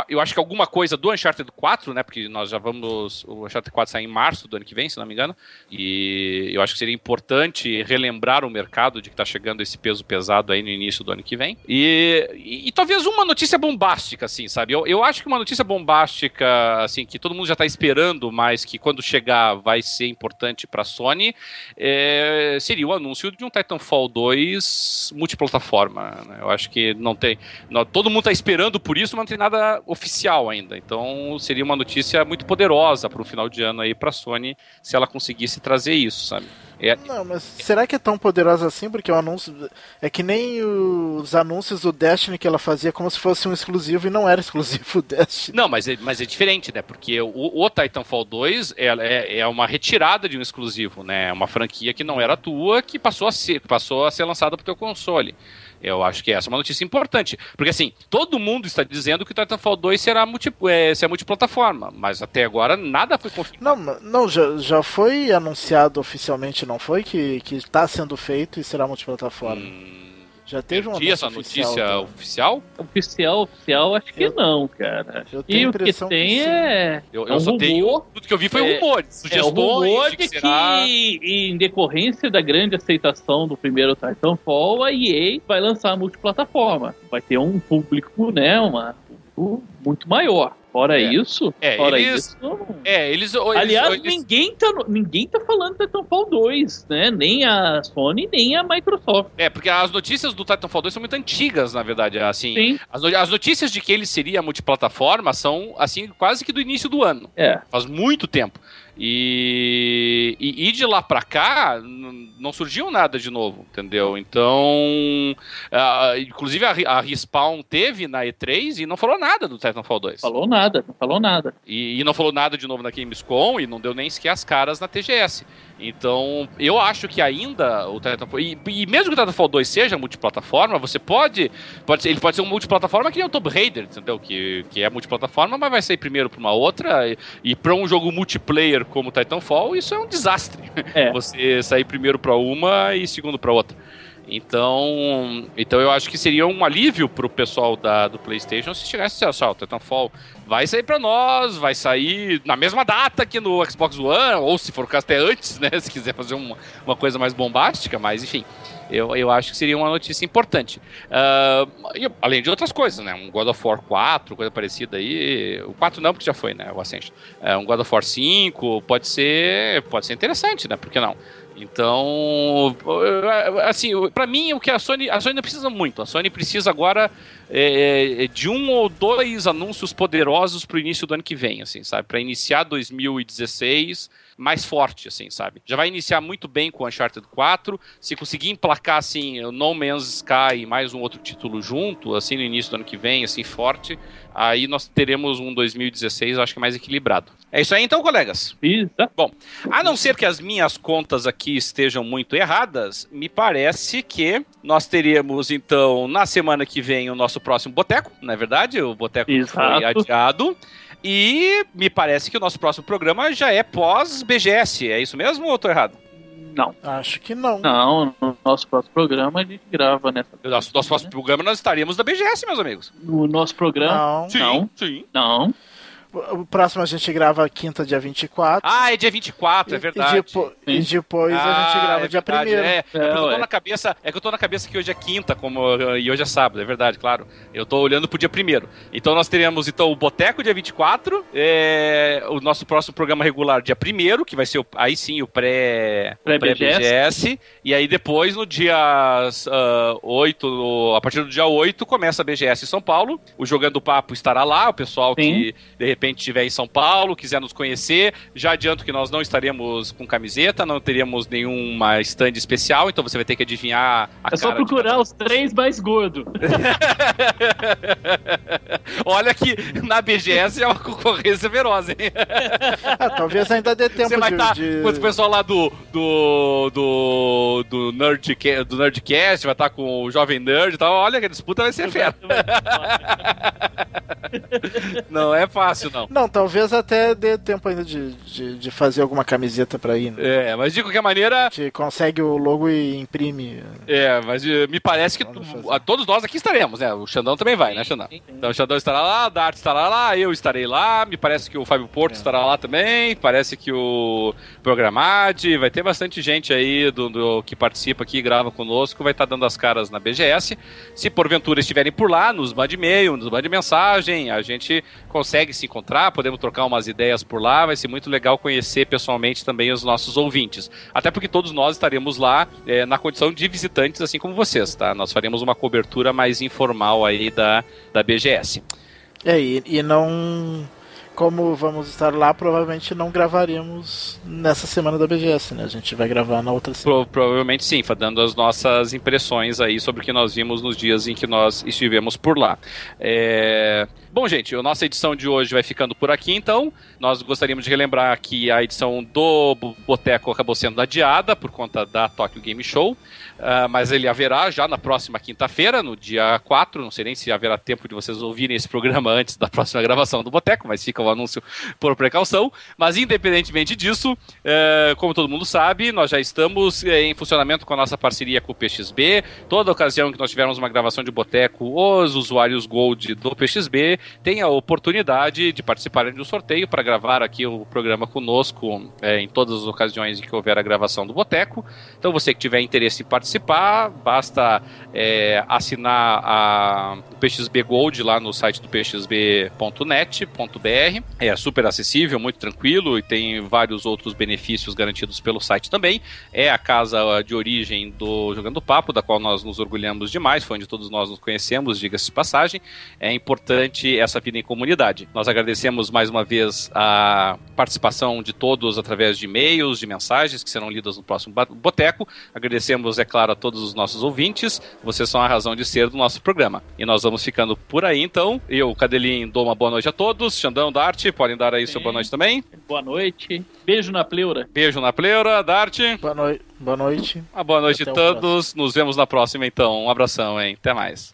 eu acho que alguma coisa do Uncharted 4, né? Porque nós já vamos. O Uncharted 4 sai em março do ano que vem, se não me engano. E eu acho que seria importante relembrar o mercado de que está chegando esse peso pesado aí no início do ano que vem. E, e, e talvez uma notícia bombástica, assim, sabe? Eu, eu acho que uma notícia bombástica, assim, que todo mundo já está esperando, mas que quando chegar vai ser importante para a Sony, é, seria o anúncio de um Titanfall 2 multiplataforma. Né? Eu acho que não tem. Não, todo todo mundo está esperando por isso, mas não tem nada oficial ainda. Então seria uma notícia muito poderosa para o final de ano aí para a Sony se ela conseguisse trazer isso, sabe? É... Não, mas será que é tão poderosa assim? Porque o anúncio. É que nem os anúncios do Destiny que ela fazia como se fosse um exclusivo e não era exclusivo o Destiny. Não, mas é, mas é diferente, né? Porque o, o Titanfall 2 é, é, é, uma retirada de um exclusivo, né? É uma franquia que não era tua que passou a ser, passou a ser lançada pro teu console. Eu acho que essa é uma notícia importante. Porque assim, todo mundo está dizendo que o Titanfall 2 será, multi, é, será multiplataforma, mas até agora nada foi confirmado. Não, não já, já foi anunciado oficialmente, não foi? Que está sendo feito e será multiplataforma. Hum... Já teve uma essa notícia oficial? Oficial, oficial, acho que eu, não, cara. e o que tem que é. Eu, eu é um só rumor, tenho. Tudo que eu vi foi é, rumores, sugestões. É, o rumor de que, será... que, em decorrência da grande aceitação do primeiro Titanfall, a EA vai lançar multiplataforma. Vai ter um público, né? Uma, muito maior. Fora é. isso, é, fora eles, isso. É, eles. Aliás, eles, ninguém, tá, ninguém tá falando do Titanfall 2, né? Nem a Sony, nem a Microsoft. É, porque as notícias do Titanfall 2 são muito antigas, na verdade. Assim, Sim. As, as notícias de que ele seria multiplataforma são, assim, quase que do início do ano. É. Faz muito tempo. E, e, e, de lá pra cá, não surgiu nada de novo, entendeu? Então, uh, inclusive a, a, Respawn teve na E3 e não falou nada do Titanfall 2. Falou nada, não falou nada. E, e não falou nada de novo na Gamescom e não deu nem sequer as caras na TGS. Então, eu acho que ainda o Titanfall. E, e mesmo que o Titanfall 2 seja multiplataforma, você pode. pode ser, ele pode ser um multiplataforma que nem o Tomb Raider, entendeu? Que, que é multiplataforma, mas vai sair primeiro para uma outra. E, e para um jogo multiplayer como Titanfall, isso é um desastre. É. Você sair primeiro para uma e segundo para outra. Então, então eu acho que seria um alívio pro pessoal da, do PlayStation se chegasse a o Titanfall vai sair para nós, vai sair na mesma data que no Xbox One, ou se for o caso até antes, né, se quiser fazer uma, uma coisa mais bombástica, mas enfim. Eu, eu acho que seria uma notícia importante. Uh, e, além de outras coisas, né? Um God of War 4, coisa parecida aí. O 4 não, porque já foi, né? O Ascension. Uh, um God of War 5 pode ser, pode ser interessante, né? Por que não? Então, assim, para mim o que a Sony, a Sony não precisa muito. A Sony precisa agora é, é de um ou dois anúncios poderosos para o início do ano que vem, assim, sabe? Para iniciar 2016 mais forte, assim, sabe? Já vai iniciar muito bem com o Uncharted 4. Se conseguir emplacar, assim, o No Man's Sky e mais um outro título junto, assim, no início do ano que vem, assim, forte, aí nós teremos um 2016, acho que mais equilibrado. É isso aí então, colegas? Isso. Bom, a não ser que as minhas contas aqui estejam muito erradas, me parece que nós teríamos, então, na semana que vem, o nosso próximo Boteco, não é verdade? O Boteco foi adiado. E me parece que o nosso próximo programa já é pós-BGS. É isso mesmo ou eu tô errado? Não. Acho que não. Não, no nosso próximo programa a gente grava nessa. No nosso, nosso próximo programa nós estaríamos da BGS, meus amigos. No nosso programa? Não. Sim, não. sim. Não. O próximo a gente grava quinta, dia 24. Ah, é dia 24, é verdade. E, depo e depois ah, a gente grava é dia 1 É, é, é, eu tô na cabeça, é que eu tô na cabeça que hoje é quinta como, e hoje é sábado, é verdade, claro. Eu tô olhando pro dia 1 Então nós teremos então o Boteco dia 24, é, o nosso próximo programa regular dia 1 que vai ser o, aí sim o pré-BGS. Pré e aí depois no dia uh, 8, a partir do dia 8, começa a BGS em São Paulo. O Jogando Papo estará lá, o pessoal sim. que de repente repente estiver em São Paulo, quiser nos conhecer, já adianto que nós não estaremos com camiseta, não teríamos nenhuma stand especial, então você vai ter que adivinhar a É só procurar os três mais gordos. Olha que na BGS é uma concorrência feroz, hein? Ah, talvez ainda dê tempo Você vai de, estar de... com o pessoal lá do do, do, do, Nerdcast, do Nerdcast, vai estar com o Jovem Nerd e tal. Olha que a disputa vai ser fera. Não é fácil, não. Não, talvez até dê tempo ainda de, de, de fazer alguma camiseta pra ir. Né? É, mas de qualquer maneira. A gente consegue o logo e imprime. É, mas eh, me parece que todos nós aqui estaremos, né? O Xandão também vai, né, Xandão? Então o Xandão estará lá, a Dart estará lá, eu estarei lá, me parece que o Fábio Porto é. estará lá também, parece que o Programade, vai ter bastante gente aí do, do que participa aqui e grava conosco, vai estar dando as caras na BGS. Se porventura estiverem por lá, nos mande e-mail, nos mande mensagem, a gente consegue se encontrar, podemos trocar umas ideias por lá, vai ser muito legal conhecer pessoalmente também os nossos ouvintes. Até porque todos nós estaremos lá é, na condição de visitantes, assim como vocês, tá? Nós faremos uma cobertura mais informal aí da, da BGS. É, e, e não como vamos estar lá, provavelmente não gravaremos nessa semana da BGS, né? A gente vai gravar na outra semana. Pro, provavelmente sim, dando as nossas impressões aí sobre o que nós vimos nos dias em que nós estivemos por lá. É... Bom, gente, a nossa edição de hoje vai ficando por aqui, então. Nós gostaríamos de relembrar que a edição do Boteco acabou sendo adiada por conta da Tokyo Game Show. Uh, mas ele haverá já na próxima quinta-feira, no dia 4. Não sei nem se haverá tempo de vocês ouvirem esse programa antes da próxima gravação do Boteco, mas fica o anúncio por precaução. Mas independentemente disso, é, como todo mundo sabe, nós já estamos é, em funcionamento com a nossa parceria com o PXB. Toda ocasião que nós tivermos uma gravação de boteco, os usuários Gold do PXB têm a oportunidade de participarem do sorteio para gravar aqui o programa conosco é, em todas as ocasiões em que houver a gravação do boteco. Então você que tiver interesse em participar, basta é, assinar a, o PXB Gold lá no site do pxb.net.br. É super acessível, muito tranquilo e tem vários outros benefícios garantidos pelo site também. É a casa de origem do Jogando Papo, da qual nós nos orgulhamos demais, foi onde todos nós nos conhecemos, diga-se de passagem. É importante essa vida em comunidade. Nós agradecemos mais uma vez a participação de todos através de e-mails, de mensagens que serão lidas no próximo boteco. Agradecemos, é claro, a todos os nossos ouvintes. Vocês são a razão de ser do nosso programa. E nós vamos ficando por aí então. Eu, Cadelinho, dou uma boa noite a todos. Xandão, Dart, podem dar aí Sim. seu boa noite também. Boa noite. Beijo na pleura. Beijo na pleura, Dart. Boa, no... boa noite. Uma boa noite Até a todos. Nos vemos na próxima então. Um abração, hein? Até mais.